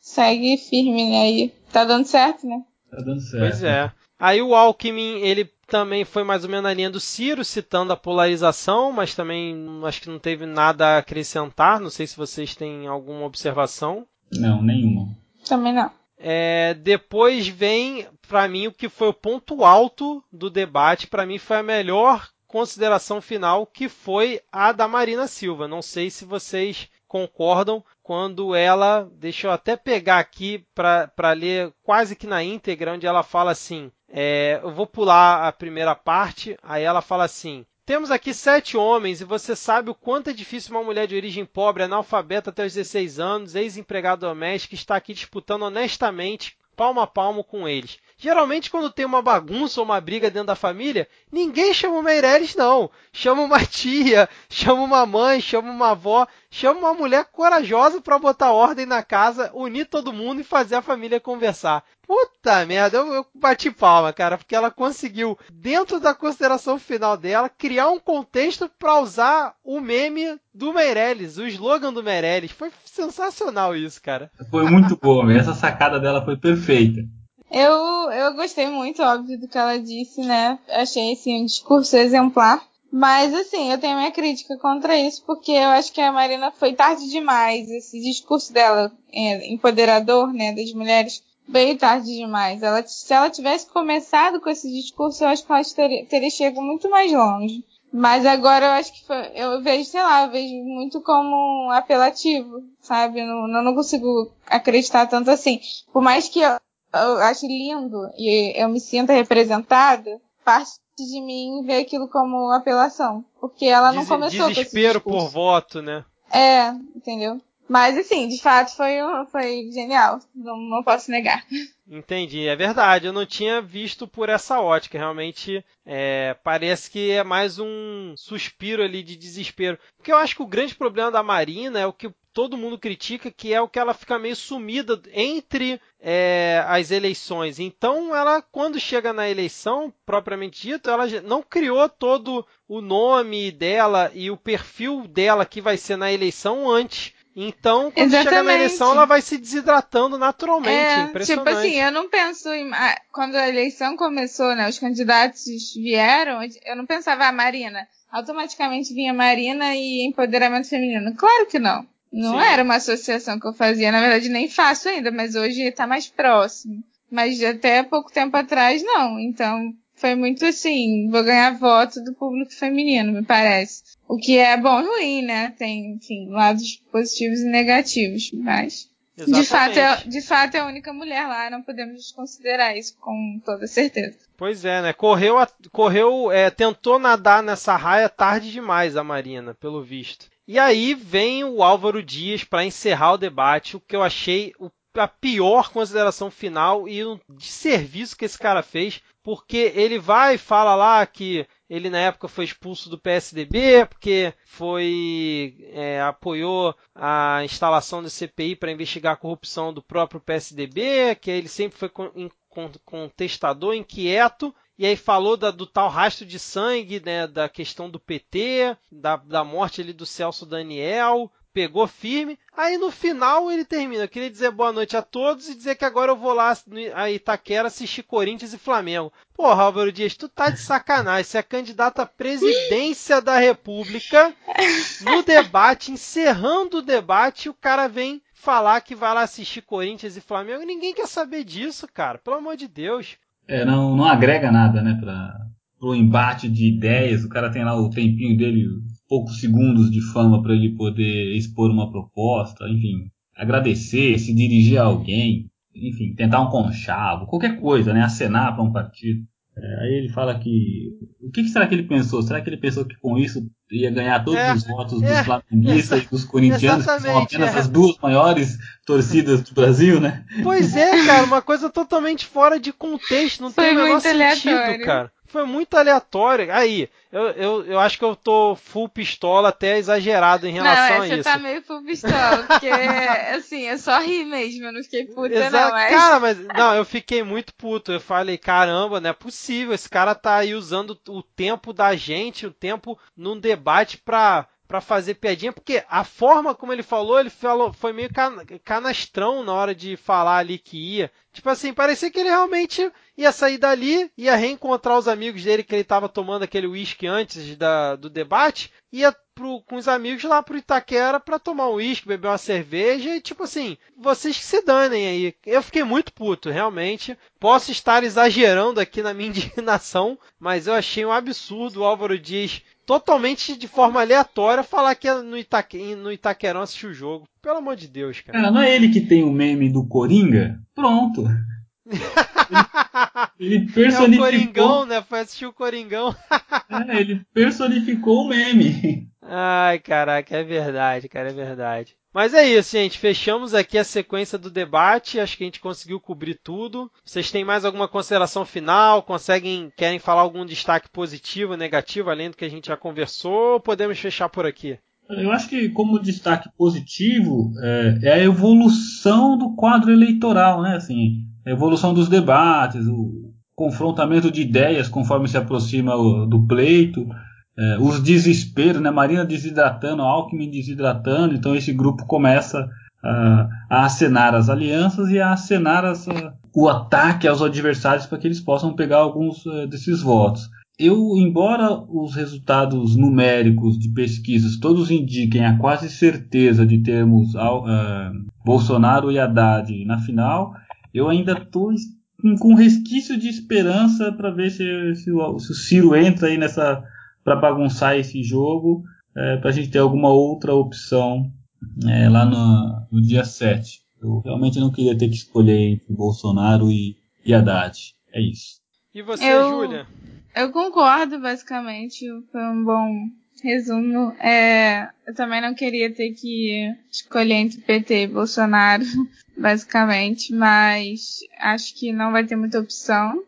Segue firme né, aí. Tá dando certo, né? Tá dando certo. Pois é. Aí o Alckmin, ele também foi mais ou menos na linha do Ciro, citando a polarização, mas também acho que não teve nada a acrescentar. Não sei se vocês têm alguma observação. Não, nenhuma. Também não. É, depois vem, para mim, o que foi o ponto alto do debate. Para mim, foi a melhor consideração final, que foi a da Marina Silva. Não sei se vocês concordam quando ela, deixa eu até pegar aqui para ler quase que na íntegra, onde ela fala assim: é, eu vou pular a primeira parte, aí ela fala assim. temos aqui sete homens e você sabe o quanto é difícil uma mulher de origem pobre, analfabeta até os 16 anos, ex-empregada doméstica, está aqui disputando honestamente, palmo a palmo com eles. Geralmente, quando tem uma bagunça ou uma briga dentro da família, ninguém chama o Meirelles, não. Chama uma tia, chama uma mãe, chama uma avó, chama uma mulher corajosa para botar ordem na casa, unir todo mundo e fazer a família conversar. Puta merda, eu, eu bati palma, cara, porque ela conseguiu, dentro da consideração final dela, criar um contexto para usar o meme do Meirelles, o slogan do Meirelles. Foi sensacional isso, cara. Foi muito bom, essa sacada dela foi perfeita. Eu, eu gostei muito, óbvio, do que ela disse, né? Achei, assim, um discurso exemplar. Mas, assim, eu tenho minha crítica contra isso, porque eu acho que a Marina foi tarde demais. Esse discurso dela, é, empoderador, né, das mulheres, veio tarde demais. Ela, se ela tivesse começado com esse discurso, eu acho que ela teria, teria chegado muito mais longe. Mas agora eu acho que foi, eu vejo, sei lá, eu vejo muito como um apelativo, sabe? Eu não, eu não consigo acreditar tanto assim. Por mais que eu, eu acho lindo e eu me sinta representada, parte de mim vê aquilo como apelação. Porque ela não Des começou Desespero com esse por voto, né? É, entendeu? Mas assim, de fato foi, foi genial. Não, não posso negar. Entendi, é verdade. Eu não tinha visto por essa ótica. Realmente é, parece que é mais um suspiro ali de desespero. Porque eu acho que o grande problema da Marina é o que todo mundo critica, que é o que ela fica meio sumida entre é, as eleições. Então, ela, quando chega na eleição, propriamente dito, ela não criou todo o nome dela e o perfil dela que vai ser na eleição antes. Então, quando Exatamente. chega na eleição, ela vai se desidratando naturalmente. É, impressionante. Tipo assim, eu não penso em. Quando a eleição começou, né? Os candidatos vieram, eu não pensava, ah, Marina. Automaticamente vinha Marina e empoderamento feminino. Claro que não. Não Sim. era uma associação que eu fazia, na verdade nem faço ainda, mas hoje está mais próximo. Mas até pouco tempo atrás não. Então foi muito assim, vou ganhar voto do público feminino, me parece. O que é bom e ruim, né? Tem, enfim, lados positivos e negativos, mas de fato, é, de fato é a única mulher lá, não podemos desconsiderar isso com toda certeza. Pois é, né? Correu, correu, é, tentou nadar nessa raia tarde demais a Marina, pelo visto. E aí vem o Álvaro Dias para encerrar o debate, o que eu achei a pior consideração final e o desserviço que esse cara fez, porque ele vai e fala lá que ele na época foi expulso do PSDB porque foi é, apoiou a instalação do CPI para investigar a corrupção do próprio PSDB, que ele sempre foi contestador, inquieto e aí falou da, do tal rastro de sangue, né, da questão do PT, da, da morte ali do Celso Daniel, pegou firme. Aí no final ele termina. Eu queria dizer boa noite a todos e dizer que agora eu vou lá a Itaquera assistir Corinthians e Flamengo. Porra, Álvaro Dias, tu tá de sacanagem. Você é candidato à presidência da República no debate, encerrando o debate, o cara vem falar que vai lá assistir Corinthians e Flamengo. Ninguém quer saber disso, cara. Pelo amor de Deus. É, não, não agrega nada, né, para o embate de ideias. O cara tem lá o tempinho dele, poucos segundos de fama para ele poder expor uma proposta, enfim, agradecer, se dirigir a alguém, enfim, tentar um conchavo, qualquer coisa, né, acenar para um partido. É, aí ele fala que. O que, que, será que ele pensou? Será que ele pensou que com isso ia ganhar todos é, os votos é, dos flamenguistas e dos corintianos, que são apenas é. as duas maiores torcidas do Brasil, né? Pois é, cara, uma coisa totalmente fora de contexto, não Foi tem o menor sentido, cara. Foi muito aleatório. Aí, eu, eu, eu acho que eu tô full pistola, até exagerado em relação não, a isso. Você tá meio full pistola, porque, assim, eu só ri mesmo, eu não fiquei puta, Exato. não. Mas... Cara, mas, não, eu fiquei muito puto. Eu falei, caramba, não é possível. Esse cara tá aí usando o tempo da gente, o tempo num debate pra para fazer piadinha, porque a forma como ele falou, ele falou, foi meio canastrão na hora de falar ali que ia. Tipo assim, parecia que ele realmente ia sair dali, ia reencontrar os amigos dele que ele estava tomando aquele uísque antes da, do debate, ia pro, com os amigos lá pro Itaquera para tomar um uísque, beber uma cerveja e tipo assim, vocês que se danem aí. Eu fiquei muito puto, realmente. Posso estar exagerando aqui na minha indignação, mas eu achei um absurdo o Álvaro Dias totalmente de forma aleatória falar que é no, Itaque, no Itaquerão assistir o jogo. Pelo amor de Deus, cara. Cara, não é ele que tem o meme do Coringa? Pronto. Ele, ele personificou. É o Coringão, né? Foi assistir o Coringão. é, ele personificou o meme. Ai, caraca, é verdade, cara, é verdade. Mas é isso, gente. Fechamos aqui a sequência do debate. Acho que a gente conseguiu cobrir tudo. Vocês têm mais alguma consideração final? Conseguem, querem falar algum destaque positivo, negativo, além do que a gente já conversou? Ou podemos fechar por aqui? Eu acho que como destaque positivo é, é a evolução do quadro eleitoral, né? Assim, a evolução dos debates, o confrontamento de ideias conforme se aproxima do pleito, é, os desesperos, né? Marina desidratando, Alckmin desidratando, então esse grupo começa a, a acenar as alianças e a acenar as, a, o ataque aos adversários para que eles possam pegar alguns uh, desses votos eu, embora os resultados numéricos de pesquisas todos indiquem a quase certeza de termos uh, Bolsonaro e Haddad na final, eu ainda estou com resquício de esperança para ver se, se, se, o Ciro entra aí nessa para bagunçar esse jogo, é, para a gente ter alguma outra opção é, lá no, no, dia 7. Eu realmente não queria ter que escolher entre Bolsonaro e, e Haddad. É isso. E você, eu... Júlia? Eu concordo, basicamente. Foi um bom resumo. É, eu também não queria ter que escolher entre PT e Bolsonaro, basicamente, mas acho que não vai ter muita opção.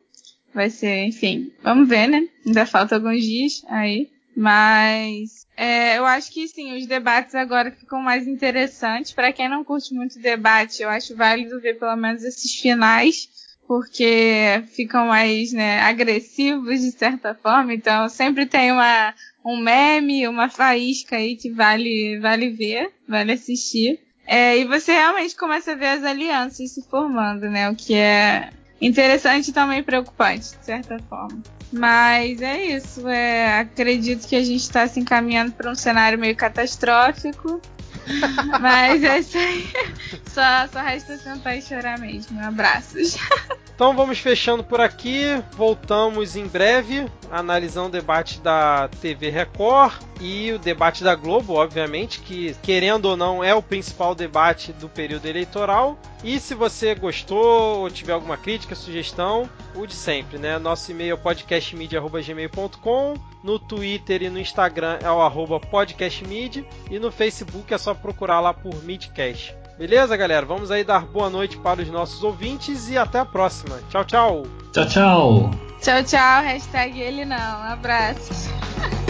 Vai ser, enfim, vamos ver, né? Ainda falta alguns dias aí. Mas é, eu acho que sim, os debates agora ficam mais interessantes. Para quem não curte muito debate, eu acho válido ver pelo menos esses finais porque ficam mais né, agressivos de certa forma. Então sempre tem uma, um meme, uma faísca aí que vale, vale ver, vale assistir. É, e você realmente começa a ver as alianças se formando, né? O que é interessante e também preocupante, de certa forma. Mas é isso. É, acredito que a gente está se encaminhando para um cenário meio catastrófico. Mas é isso aí. Só, só resta sentar e chorar mesmo. Abraços. Então vamos fechando por aqui. Voltamos em breve, analisando o debate da TV Record e o debate da Globo, obviamente, que querendo ou não é o principal debate do período eleitoral. E se você gostou ou tiver alguma crítica, sugestão, o de sempre, né? Nosso e-mail é podcastmedia.gmail.com, no Twitter e no Instagram é o arroba podcastmedia e no Facebook é só procurar lá por Midcast. Beleza, galera? Vamos aí dar boa noite para os nossos ouvintes e até a próxima. Tchau, tchau. Tchau, tchau. Tchau, tchau. Hashtag ele não. Um abraço.